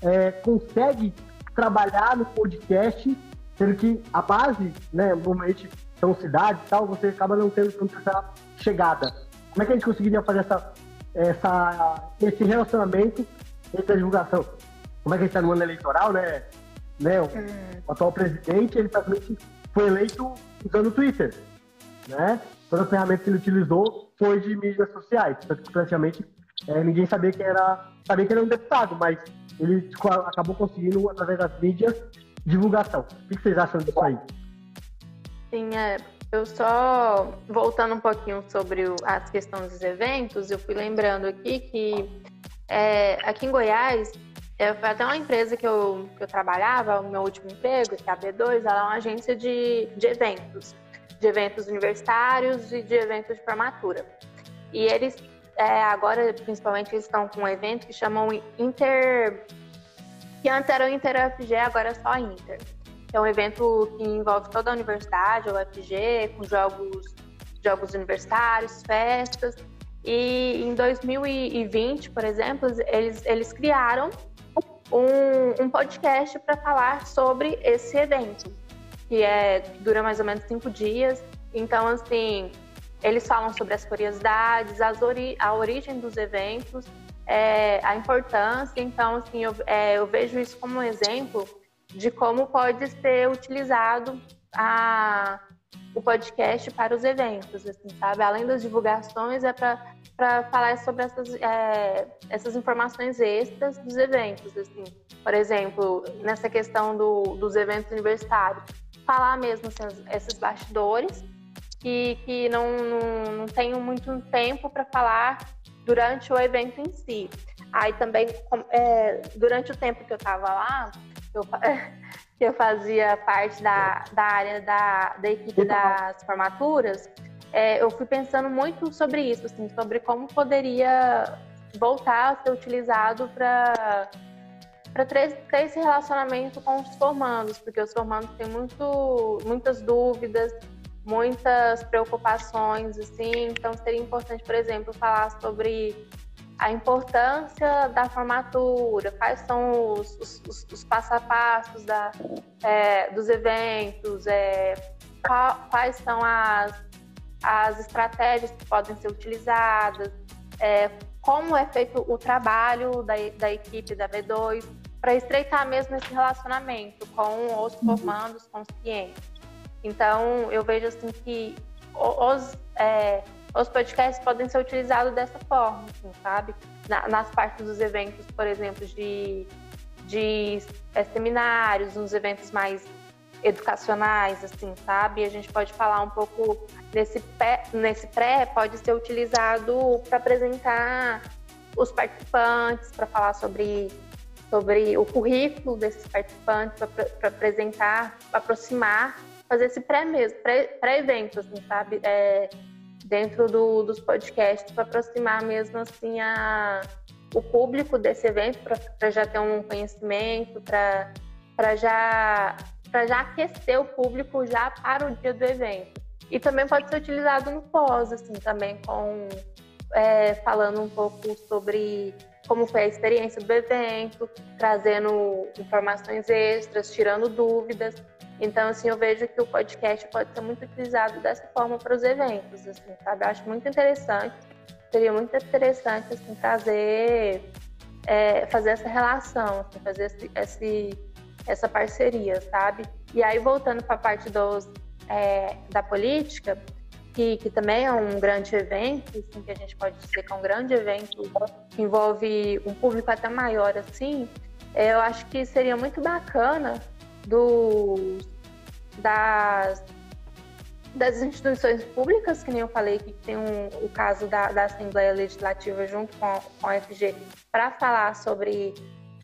é, consegue trabalhar no podcast, sendo que a base, né, normalmente são cidades e tal, você acaba não tendo tanta chegada. Como é que a gente conseguiria fazer essa, essa, esse relacionamento entre a divulgação? Como é que a gente está no ano eleitoral, né? né? O, o atual presidente, ele praticamente foi eleito usando o Twitter, né? Toda a ferramenta que ele utilizou foi de mídias sociais, praticamente é, ninguém sabia que era sabia que era um deputado, mas ele tipo, acabou conseguindo através das mídias divulgação. O que vocês acham disso aí?
Sim, é, eu só voltando um pouquinho sobre o, as questões dos eventos, eu fui lembrando aqui que é, aqui em Goiás, é, foi até uma empresa que eu, que eu trabalhava, o meu último emprego, que é a B2, ela é uma agência de, de eventos, de eventos universitários e de eventos de formatura. E eles, é, agora, principalmente, eles estão com um evento que chamam Inter. que antes era o Inter UFG, agora é só Inter é um evento que envolve toda a universidade, a UFG, com jogos, jogos universitários, festas. E em 2020, por exemplo, eles, eles criaram um, um podcast para falar sobre esse evento, que é dura mais ou menos cinco dias. Então, assim, eles falam sobre as curiosidades, as ori a origem dos eventos, é, a importância. Então, assim, eu, é, eu vejo isso como um exemplo de como pode ser utilizado a, o podcast para os eventos, assim, sabe? Além das divulgações, é para falar sobre essas, é, essas informações extras dos eventos, assim. Por exemplo, nessa questão do, dos eventos universitários, falar mesmo assim, esses bastidores que, que não, não, não tenho muito tempo para falar durante o evento em si. Aí também, é, durante o tempo que eu estava lá, eu, que eu fazia parte da, da área da, da equipe das formaturas, é, eu fui pensando muito sobre isso, assim, sobre como poderia voltar a ser utilizado para para ter, esse relacionamento com os formandos, porque os formandos têm muito, muitas dúvidas, muitas preocupações, assim, então seria importante, por exemplo, falar sobre a importância da formatura, quais são os, os, os passo a passos da, é, dos eventos, é, qual, quais são as, as estratégias que podem ser utilizadas, é, como é feito o trabalho da, da equipe da B2 para estreitar mesmo esse relacionamento com os uhum. formandos, com os clientes. Então, eu vejo assim que os, é, os podcasts podem ser utilizados dessa forma, assim, sabe? Na, nas partes dos eventos, por exemplo, de, de é, seminários, nos eventos mais educacionais, assim, sabe? A gente pode falar um pouco nesse, pé, nesse pré, pode ser utilizado para apresentar os participantes, para falar sobre, sobre o currículo desses participantes, para apresentar, aproximar, fazer esse pré mesmo, pré-evento, assim, sabe? É, dentro do, dos podcasts para aproximar mesmo assim a, o público desse evento, para já ter um conhecimento, para já, já aquecer o público já para o dia do evento. E também pode ser utilizado no pós, assim, também com é, falando um pouco sobre como foi a experiência do evento, trazendo informações extras, tirando dúvidas. Então, assim, eu vejo que o podcast pode ser muito utilizado dessa forma para os eventos, assim, sabe? Eu acho muito interessante, seria muito interessante, assim, trazer, é, fazer essa relação, assim, fazer esse, esse, essa parceria, sabe? E aí, voltando para a parte dos, é, da política, que, que, também é um grande evento, assim, que a gente pode dizer que é um grande evento que envolve um público até maior, assim, é, eu acho que seria muito bacana dos, das, das instituições públicas, que nem eu falei, que tem um, o caso da, da Assembleia Legislativa junto com, com a FG, para falar sobre,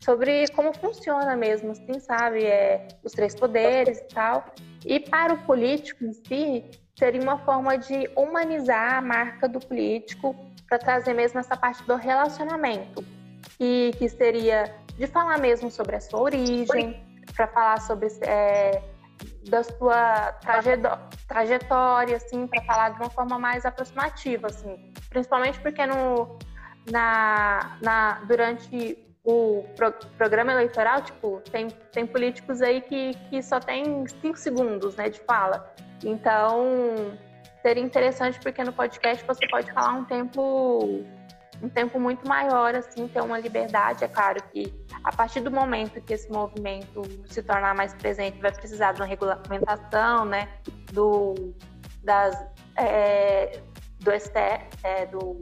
sobre como funciona mesmo, assim, sabe? É, os três poderes e tal. E para o político em si, seria uma forma de humanizar a marca do político para trazer mesmo essa parte do relacionamento. E que seria de falar mesmo sobre a sua origem, para falar sobre é, da sua trajetória, assim, para falar de uma forma mais aproximativa, assim, principalmente porque no, na, na, durante o pro, programa eleitoral, tipo, tem, tem políticos aí que, que só tem cinco segundos né, de fala. Então, seria interessante porque no podcast você pode falar um tempo um tempo muito maior, assim, ter uma liberdade. É claro que a partir do momento que esse movimento se tornar mais presente, vai precisar de uma regulamentação, né, do, das, é, do STE, é, do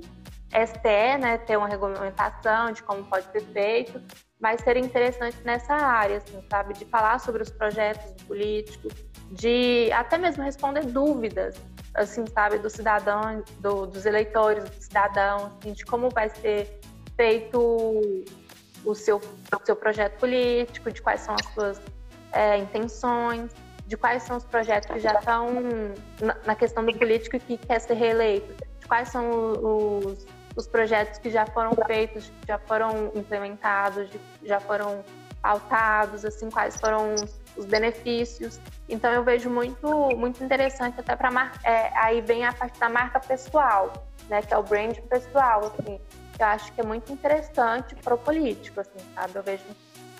STE, né, ter uma regulamentação de como pode ser feito, mas seria interessante nessa área, assim, sabe, de falar sobre os projetos políticos, de até mesmo responder dúvidas, assim, sabe, do cidadão, do, dos eleitores, do cidadão, assim, de como vai ser feito o seu, o seu projeto político, de quais são as suas é, intenções, de quais são os projetos que já estão na, na questão do político que quer ser reeleito, de quais são os, os projetos que já foram feitos, já foram implementados, já foram pautados, assim, quais foram os benefícios. Então eu vejo muito, muito interessante até para é, aí vem a parte da marca pessoal, né, que é o brand pessoal, assim. Eu acho que é muito interessante para o político, assim, sabe? Eu vejo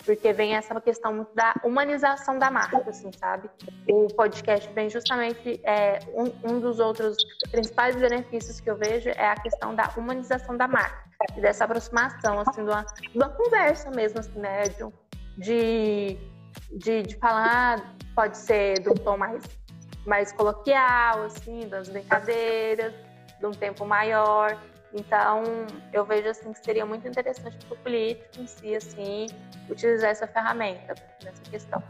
porque vem essa questão da humanização da marca, assim, sabe? O podcast vem justamente é, um, um, dos outros principais benefícios que eu vejo é a questão da humanização da marca e dessa aproximação, assim, de uma, de uma conversa mesmo, assim, né? De, de, de falar, pode ser de um tom mais, mais coloquial, assim, das brincadeiras, de um tempo maior. Então, eu vejo assim que seria muito interessante para o político em si, assim, utilizar essa ferramenta nessa questão.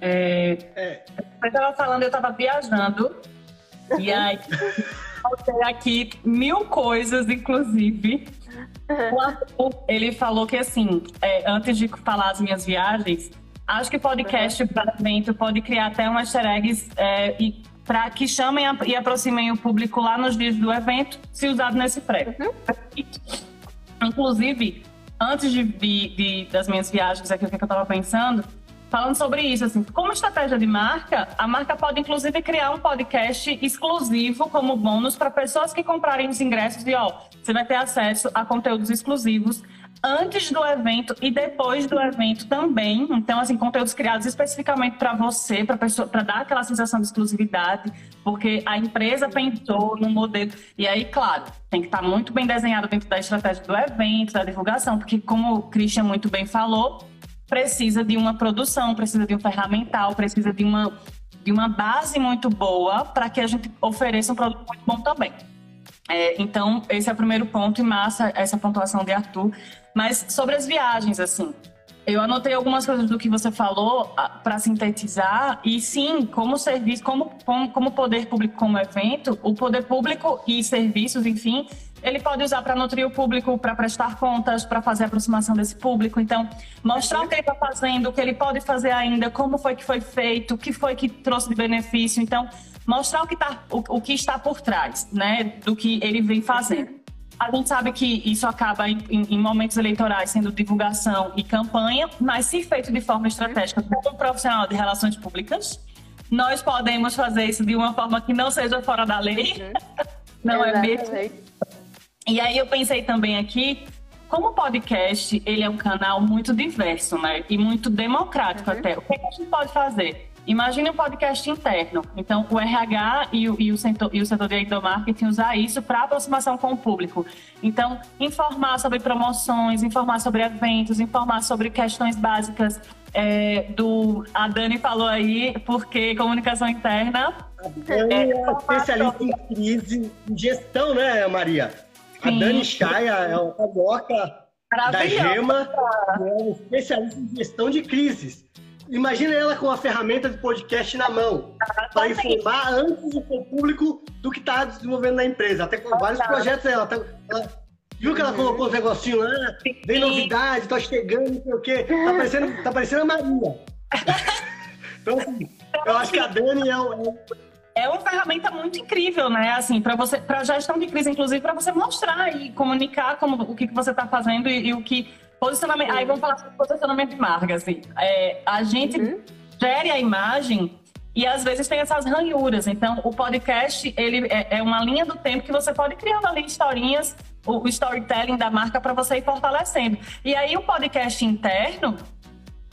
É, é. Eu estava falando, eu estava viajando e aí eu aqui mil coisas, inclusive. O Arthur, ele falou que assim, é, antes de falar as minhas viagens, acho que podcast uhum. para evento pode criar até umas easter eggs é, e para que chamem e aproximem o público lá nos dias do evento, se usado nesse pré. Uhum. Inclusive, antes de, de, de, das minhas viagens aqui, o que, é que eu estava pensando, falando sobre isso, assim, como estratégia de marca, a marca pode inclusive criar um podcast exclusivo como bônus para pessoas que comprarem os ingressos e ó, você vai ter acesso a conteúdos exclusivos antes do evento e depois do evento também. Então, assim, conteúdos criados especificamente para você, para pessoa, para dar aquela sensação de exclusividade, porque a empresa pensou no modelo. E aí, claro, tem que estar tá muito bem desenhado dentro da estratégia do evento, da divulgação, porque como o Christian muito bem falou, precisa de uma produção, precisa de um ferramental, precisa de uma de uma base muito boa para que a gente ofereça um produto muito bom também. É, então, esse é o primeiro ponto, e massa essa pontuação de Arthur. Mas sobre as viagens, assim, eu anotei algumas coisas do que você falou ah, para sintetizar. E sim, como serviço, como, como poder público, como evento, o poder público e serviços, enfim, ele pode usar para nutrir o público, para prestar contas, para fazer aproximação desse público. Então, mostrar o que ele está fazendo, o que ele pode fazer ainda, como foi que foi feito, o que foi que trouxe de benefício. Então, mostrar o que, tá, o, o que está por trás, né, do que ele vem fazendo. A gente sabe que isso acaba em, em, momentos eleitorais sendo divulgação e campanha, mas se feito de forma estratégica como profissional de relações públicas, nós podemos fazer isso de uma forma que não seja fora da lei. Uhum. não é mesmo? E aí eu pensei também aqui, como o podcast, ele é um canal muito diverso, né? E muito democrático uhum. até. O que a gente pode fazer? Imagine um podcast interno. Então, o RH e o, e o, setor, e o setor de endomarketing usar isso para aproximação com o público. Então, informar sobre promoções, informar sobre eventos, informar sobre questões básicas é, do. A Dani falou aí, porque comunicação interna.
A Dani é, é especialista em crise, em gestão, né, Maria? Sim. A Dani Chaya é uma carioca da Gema, é uma especialista em gestão de crises. Imagina ela com a ferramenta de podcast na mão, para informar antes o público do que está desenvolvendo na empresa. Até com vários projetos ela, tá, ela Viu que ela colocou os negocinhos lá? Vem novidade, tá chegando, não sei o quê. Tá parecendo, tá parecendo a Maria. Então, assim, eu acho que a Dani é,
é, é uma ferramenta muito incrível, né? Assim, para você, para gestão de crise, inclusive, para você mostrar e comunicar como, o que, que você está fazendo e, e, o que Posicionamento. Aí vamos falar sobre posicionamento de marca, assim. É, a gente uhum. gere a imagem e às vezes tem essas ranhuras. Então, o podcast, ele é, é, uma linha do tempo que você pode criando ali historinhas o, o storytelling da marca para você ir fortalecendo. E aí o podcast interno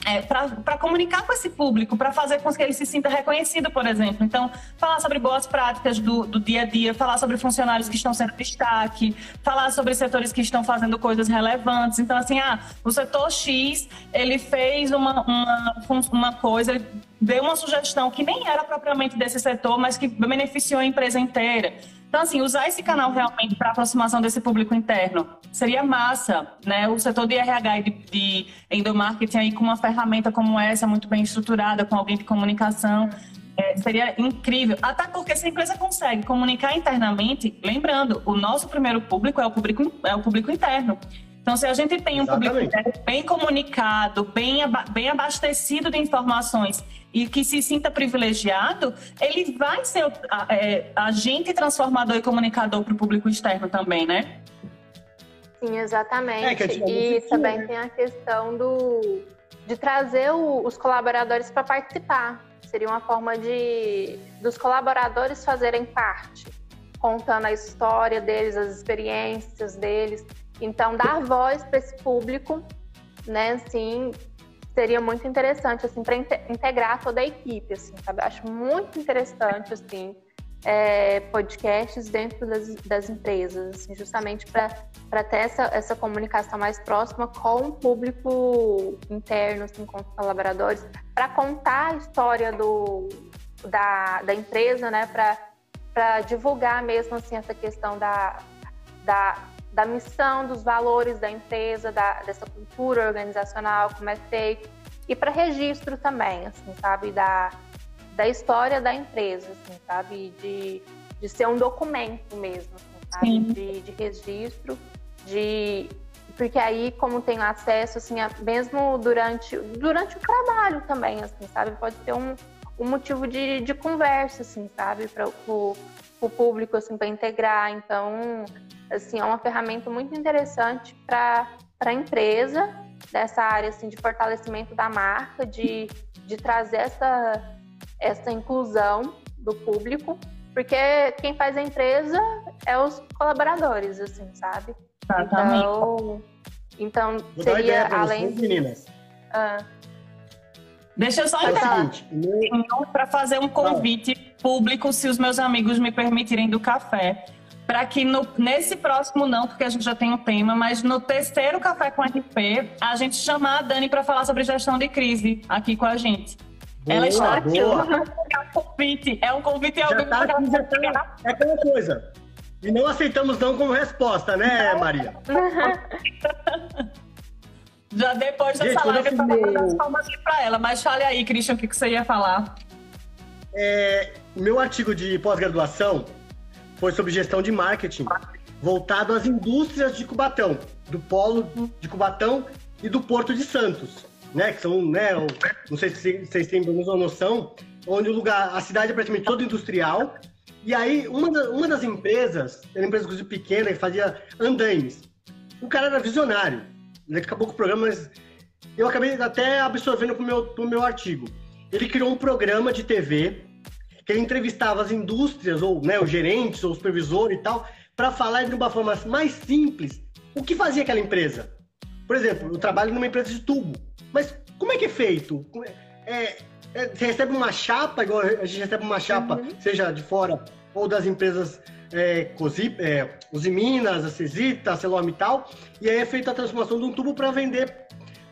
é, para comunicar com esse público, para fazer com que ele se sinta reconhecido, por exemplo. Então, falar sobre boas práticas do, do dia a dia, falar sobre funcionários que estão sendo destaque, falar sobre setores que estão fazendo coisas relevantes. Então, assim, ah, o setor X, ele fez uma, uma, uma coisa, deu uma sugestão que nem era propriamente desse setor, mas que beneficiou a empresa inteira. Então, assim, usar esse canal realmente para aproximação desse público interno seria massa, né? O setor de RH e de, de endomarketing aí com uma ferramenta como essa, muito bem estruturada, com alguém de comunicação, é, seria incrível. Até porque se a empresa consegue comunicar internamente, lembrando, o nosso primeiro público é o público, é o público interno. Então, se a gente tem um Exatamente. público bem comunicado, bem, bem abastecido de informações e que se sinta privilegiado, ele vai ser é, agente transformador e comunicador para o público externo também, né?
Sim, exatamente. É, e também tem a questão do, de trazer o, os colaboradores para participar. Seria uma forma de dos colaboradores fazerem parte, contando a história deles, as experiências deles. Então, dar voz para esse público, né, assim, seria muito interessante, assim, para integrar toda a equipe, assim, sabe? Eu acho muito interessante, assim, é, podcasts dentro das, das empresas, assim, justamente para ter essa, essa comunicação mais próxima com o público interno, assim, com os colaboradores, para contar a história do, da, da empresa, né, para divulgar mesmo, assim, essa questão da, da da missão, dos valores da empresa, da, dessa cultura organizacional, como é feito, e para registro também, assim, sabe, da, da história da empresa, assim, sabe, de, de ser um documento mesmo, assim, sabe, de, de registro, de porque aí como tem acesso assim a, mesmo durante durante o trabalho também assim sabe pode ter um, um motivo de, de conversa assim sabe para o público assim para integrar então assim, é uma ferramenta muito interessante para a empresa dessa área assim, de fortalecimento da marca, de, de trazer essa, essa inclusão do público, porque quem faz a empresa é os colaboradores, assim, sabe?
Exatamente.
Então, então seria além
vocês, meninas. Ah.
Deixa eu só entrar para fazer um convite público, se os meus amigos me permitirem, do café para que no, nesse próximo não, porque a gente já tem um tema, mas no terceiro Café com RP, a gente chamar a Dani para falar sobre gestão de crise aqui com a gente. Boa, Ela está aqui. É um convite. É um convite ao vivo. Tá,
tá, é aquela coisa. E não aceitamos não como resposta, né, Maria?
já depois dessa gente, live eu estava meu... dando as palmas para ela. Mas fale aí, Christian, o que, que você ia falar?
É, meu artigo de pós-graduação foi sobre gestão de marketing, voltado às indústrias de Cubatão, do polo de Cubatão e do Porto de Santos, né? Que são, né? Não sei se vocês têm uma noção, onde o lugar, a cidade é praticamente toda industrial. E aí, uma, da, uma das empresas, era uma empresa inclusive pequena, que fazia andaimes. O cara era visionário. Ele acabou com o programa, mas eu acabei até absorvendo o meu, meu artigo. Ele criou um programa de TV que ele entrevistava as indústrias, ou né, os gerentes, ou os supervisores e tal, para falar de uma forma mais simples o que fazia aquela empresa. Por exemplo, eu trabalho numa empresa de tubo, mas como é que é feito? É, é, você recebe uma chapa, igual a gente recebe uma chapa, uhum. seja de fora ou das empresas é, Cosip, é, Usiminas, a Cesita, a Celome e tal, e aí é feita a transformação de um tubo para vender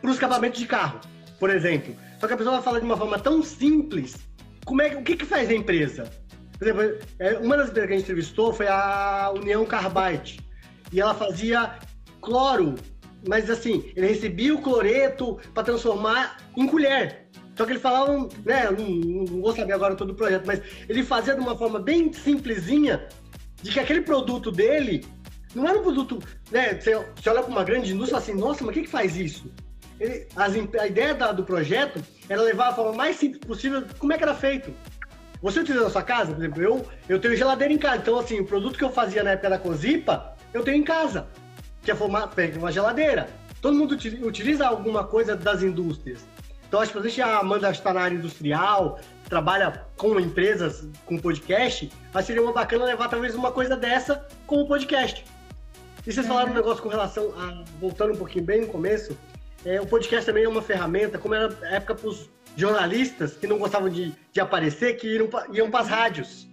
para os acabamentos de carro, por exemplo. Só que a pessoa vai falar de uma forma tão simples como é, o que, que faz a empresa? Por exemplo, é, uma das empresas que a gente entrevistou foi a União Carbide. E ela fazia cloro, mas assim, ele recebia o cloreto para transformar em colher. Só que ele falava, né, não, não vou saber agora todo o projeto, mas ele fazia de uma forma bem simplesinha de que aquele produto dele não era um produto, né, você, olha para uma grande indústria e fala assim, nossa, mas o que, que faz isso? Ele, as, a ideia da, do projeto era levar a forma mais simples possível como é que era feito. Você utiliza na sua casa, por exemplo, eu, eu tenho geladeira em casa. Então, assim, o produto que eu fazia na época da Cozipa, eu tenho em casa. Que é formar, uma geladeira. Todo mundo utiliza alguma coisa das indústrias. Então, acho que a gente, a Amanda está na área industrial, trabalha com empresas, com podcast, mas seria uma bacana levar talvez uma coisa dessa com o podcast. E vocês falaram um negócio com relação a, voltando um pouquinho bem no começo, é, o podcast também é uma ferramenta, como era a época para os jornalistas que não gostavam de, de aparecer, que iam, iam para as rádios.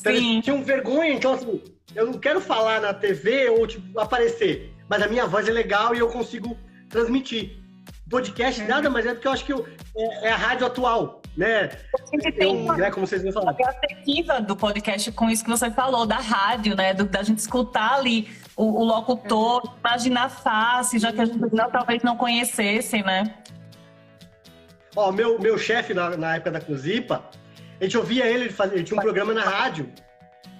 Então, Sim. eles tinham vergonha, então assim, eu não quero falar na TV ou tipo, aparecer, mas a minha voz é legal e eu consigo transmitir. Podcast uhum. nada mais é do que eu acho que eu, é, é, a rádio atual, né?
tem eu, né, como vocês vão falar. A perspectiva do podcast com isso que você falou, da rádio, né? Do, da gente escutar ali o, o locutor, uhum. imaginar a face, já que a gente não, talvez não conhecesse, né?
Ó, meu, meu chefe na, na época da Cozipa, a gente ouvia ele, ele, fazia, ele tinha um programa na rádio.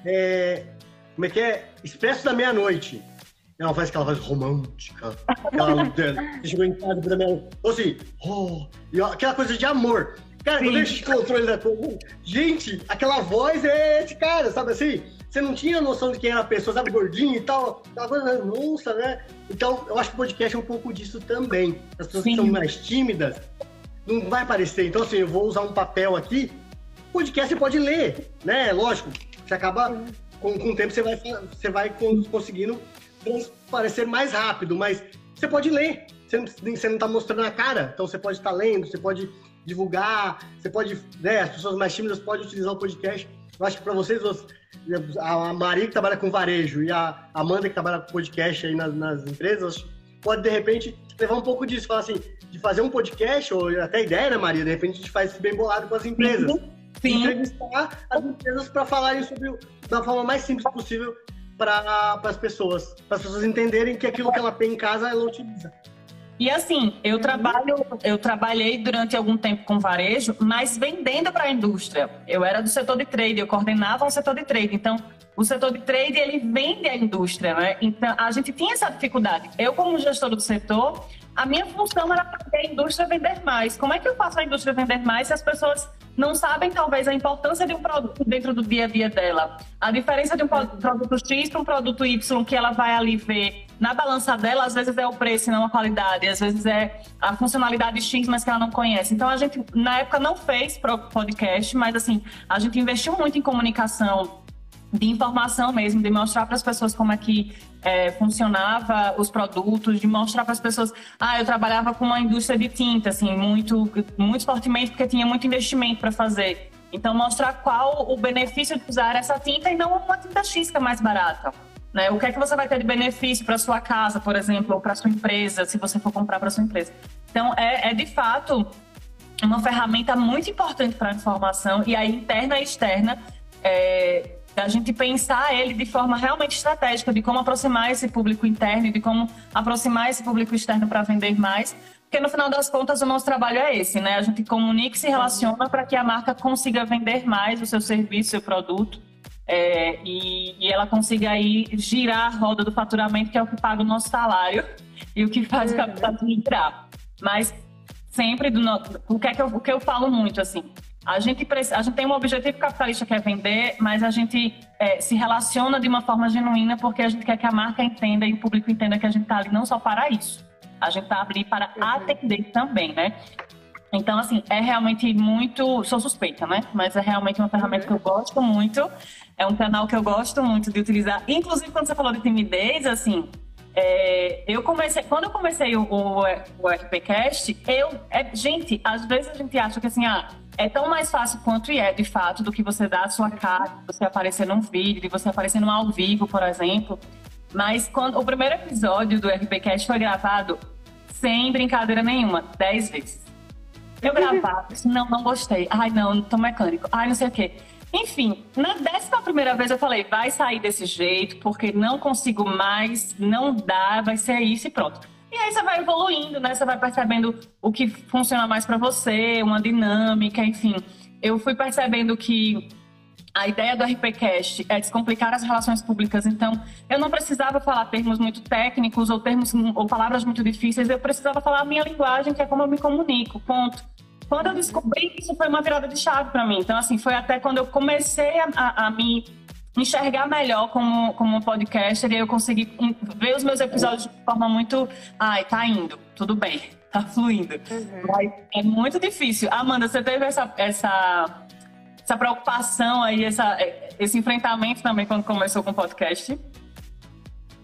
É, como é que é? Expresso da Meia-Noite. Ela faz aquela voz romântica. Aquela, chegou em casa da meia Assim, oh, aquela coisa de amor. Cara, Sim. quando a gente encontrou ele na gente, aquela voz é esse cara, sabe assim? Você não tinha noção de quem era a pessoa, sabe, gordinho e tal. Coisa, nossa, né? Então, eu acho que o podcast é um pouco disso também. As pessoas Sim. que são mais tímidas, não vai aparecer. Então, assim, eu vou usar um papel aqui. Podcast você pode ler, né? Lógico. Você acaba, com, com o tempo, você vai, você vai conseguindo transparecer mais rápido, mas você pode ler. Você não, você não tá mostrando a cara, então você pode estar tá lendo, você pode divulgar, você pode, né? As pessoas mais tímidas podem utilizar o podcast. Eu acho que para vocês, a Maria que trabalha com varejo e a Amanda que trabalha com podcast aí nas, nas empresas, pode de repente levar um pouco disso, falar assim, de fazer um podcast, ou até ideia, né, Maria? De repente a gente faz isso bem bolado com as empresas. Sim. Entrevistar as empresas para falarem sobre da forma mais simples possível para as pessoas, para as pessoas entenderem que aquilo que ela tem em casa ela utiliza.
E assim, eu trabalho, eu trabalhei durante algum tempo com varejo, mas vendendo para a indústria. Eu era do setor de trade, eu coordenava o setor de trade. Então, o setor de trade ele vende a indústria, né? Então, a gente tinha essa dificuldade. Eu, como gestor do setor, a minha função era fazer a indústria vender mais. Como é que eu faço a indústria vender mais se as pessoas não sabem, talvez, a importância de um produto dentro do dia a dia dela? A diferença de um produto X para um produto Y que ela vai ali ver na balança dela, às vezes é o preço e não a qualidade, às vezes é a funcionalidade X, mas que ela não conhece. Então, a gente, na época, não fez podcast, mas, assim, a gente investiu muito em comunicação de informação mesmo, de mostrar para as pessoas como é que é, funcionava os produtos, de mostrar para as pessoas, ah, eu trabalhava com uma indústria de tinta, assim, muito, muito fortemente, porque tinha muito investimento para fazer. Então, mostrar qual o benefício de usar essa tinta e não uma tinta X que é mais barata. Né? O que é que você vai ter de benefício para sua casa, por exemplo, ou para sua empresa, se você for comprar para sua empresa. Então, é, é de fato uma ferramenta muito importante para a informação, e aí interna e externa, é, da gente pensar ele de forma realmente estratégica, de como aproximar esse público interno e de como aproximar esse público externo para vender mais. Porque no final das contas o nosso trabalho é esse, né? A gente comunica e se relaciona para que a marca consiga vender mais o seu serviço, o seu produto. É, e, e, ela consiga aí girar a roda do faturamento, que é o que paga o nosso salário e o que faz o capitalismo girar. Mas sempre do o que é que eu, o que eu falo muito assim a gente, a gente tem um objetivo capitalista que é vender, mas a gente é, se relaciona de uma forma genuína porque a gente quer que a marca entenda e o público entenda que a gente está ali não só para isso, a gente está ali para uhum. atender também, né? Então, assim, é realmente muito. Sou suspeita, né? Mas é realmente uma ferramenta que eu gosto muito. É um canal que eu gosto muito de utilizar. Inclusive, quando você falou de timidez, assim, é, eu comecei, quando eu comecei o, o, o RPCast, eu, é, gente, às vezes a gente acha que assim, ah, é tão mais fácil quanto é, de fato, do que você dar a sua cara, de você aparecer num vídeo, de você aparecer num ao vivo, por exemplo. Mas quando o primeiro episódio do RPCast foi gravado sem brincadeira nenhuma, dez vezes. Eu gravava, não, não gostei. Ai, não, tô mecânico. Ai, não sei o quê. Enfim, na décima primeira vez eu falei, vai sair desse jeito, porque não consigo mais, não dá, vai ser isso e pronto. E aí você vai evoluindo, né? Você vai percebendo o que funciona mais para você, uma dinâmica, enfim. Eu fui percebendo que a ideia do RPCast é descomplicar as relações públicas, então eu não precisava falar termos muito técnicos ou termos ou palavras muito difíceis, eu precisava falar a minha linguagem, que é como eu me comunico, ponto. Quando eu descobri isso foi uma virada de chave para mim. Então assim, foi até quando eu comecei a, a, a me enxergar melhor como, como um podcaster e eu consegui ver os meus episódios de forma muito. Ai, tá indo, tudo bem, tá fluindo. Uhum. Mas é muito difícil. Amanda, você teve essa, essa, essa preocupação aí, essa, esse enfrentamento também quando começou com o podcast?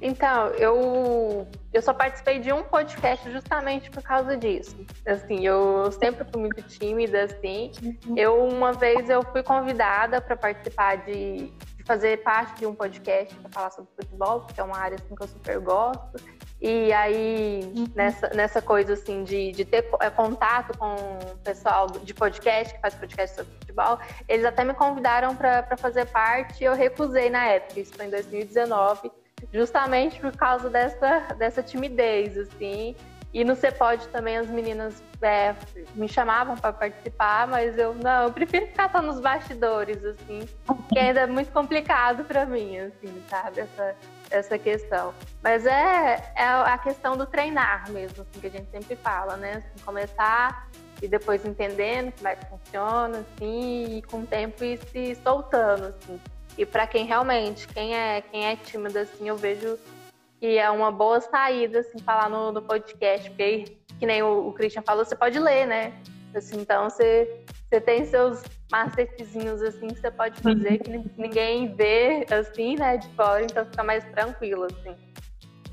Então, eu, eu só participei de um podcast justamente por causa disso. Assim, eu sempre fui muito tímida, assim. Uhum. Eu, uma vez, eu fui convidada para participar de, de, fazer parte de um podcast para falar sobre futebol, que é uma área assim, que eu super gosto. E aí, uhum. nessa, nessa coisa assim de, de ter é, contato com o pessoal de podcast, que faz podcast sobre futebol, eles até me convidaram para fazer parte e eu recusei na época, isso foi em 2019, justamente por causa dessa, dessa timidez, assim. E no Cepode também as meninas é, me chamavam para participar, mas eu não, eu prefiro ficar só nos bastidores, assim, que ainda é muito complicado para mim, assim, sabe? Essa, essa questão. Mas é, é a questão do treinar mesmo, assim, que a gente sempre fala, né? Assim, começar e depois entendendo como é que funciona, assim, e com o tempo ir se soltando, assim. E para quem realmente, quem é, quem é tímido, assim, eu vejo que é uma boa saída, assim, falar no, no podcast, porque que nem o, o Christian falou, você pode ler, né? Assim, então você, você tem seus macetezinhos assim que você pode fazer que ninguém vê assim, né, de fora, então fica mais tranquilo assim.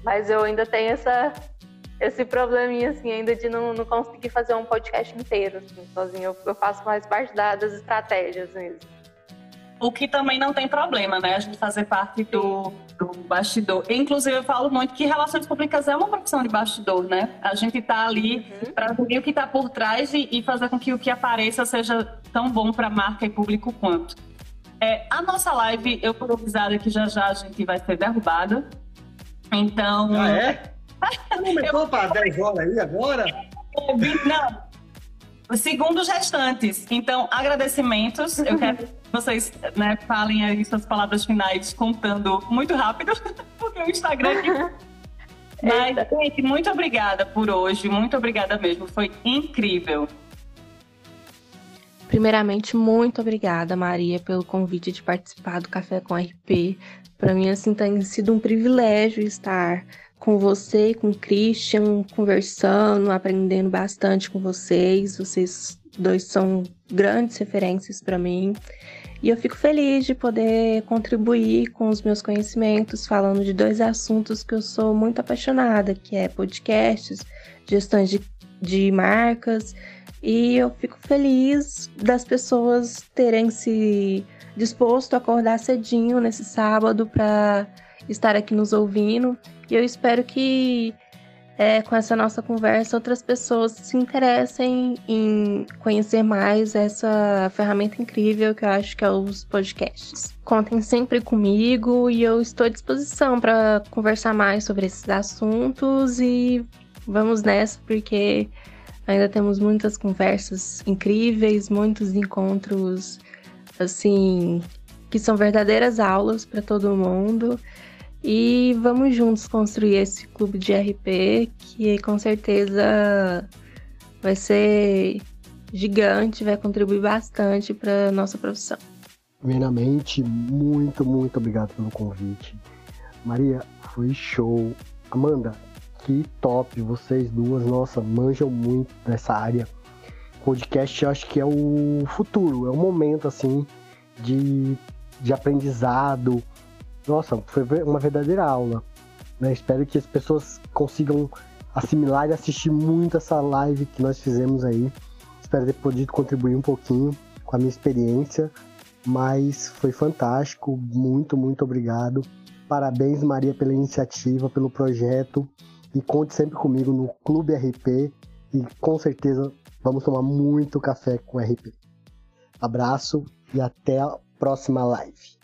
Mas eu ainda tenho essa esse probleminha assim ainda de não, não conseguir fazer um podcast inteiro assim, sozinho. Eu, eu faço mais parte das estratégias mesmo.
O que também não tem problema, né? A gente fazer parte do, do bastidor. Inclusive, eu falo muito que relações públicas é uma profissão de bastidor, né? A gente está ali uhum. para ver o que está por trás e, e, fazer com que o que apareça seja tão bom para marca e público quanto. É, a nossa live, eu fui avisada que já já a gente vai ser derrubada. Então.
Ah, é? Começou para 10 horas aí agora?
Não, Segundo os restantes. Então, agradecimentos. Eu quero que vocês né, falem aí suas palavras finais contando muito rápido, porque o Instagram aqui. Mas, gente, muito obrigada por hoje. Muito obrigada mesmo. Foi incrível.
Primeiramente, muito obrigada, Maria, pelo convite de participar do Café com RP. Para mim, assim, tem sido um privilégio estar com você com o Christian, conversando, aprendendo bastante com vocês. Vocês dois são grandes referências para mim. E eu fico feliz de poder contribuir com os meus conhecimentos, falando de dois assuntos que eu sou muito apaixonada, que é podcasts, gestão de, de marcas. E eu fico feliz das pessoas terem se disposto a acordar cedinho nesse sábado para estar aqui nos ouvindo. E eu espero que é, com essa nossa conversa outras pessoas se interessem em conhecer mais essa ferramenta incrível que eu acho que é os podcasts. Contem sempre comigo e eu estou à disposição para conversar mais sobre esses assuntos e vamos nessa porque ainda temos muitas conversas incríveis, muitos encontros assim que são verdadeiras aulas para todo mundo. E vamos juntos construir esse clube de RP que com certeza vai ser gigante, vai contribuir bastante para nossa profissão.
Primeiramente, muito, muito obrigado pelo convite. Maria, foi show. Amanda, que top. Vocês duas, nossa, manjam muito dessa área. Podcast, acho que é o futuro, é o momento, assim, de, de aprendizado, nossa, foi uma verdadeira aula. Né? Espero que as pessoas consigam assimilar e assistir muito essa live que nós fizemos aí. Espero ter podido contribuir um pouquinho com a minha experiência, mas foi fantástico. Muito, muito obrigado. Parabéns, Maria, pela iniciativa, pelo projeto. E conte sempre comigo no Clube RP. E com certeza vamos tomar muito café com RP. Abraço e até a próxima live.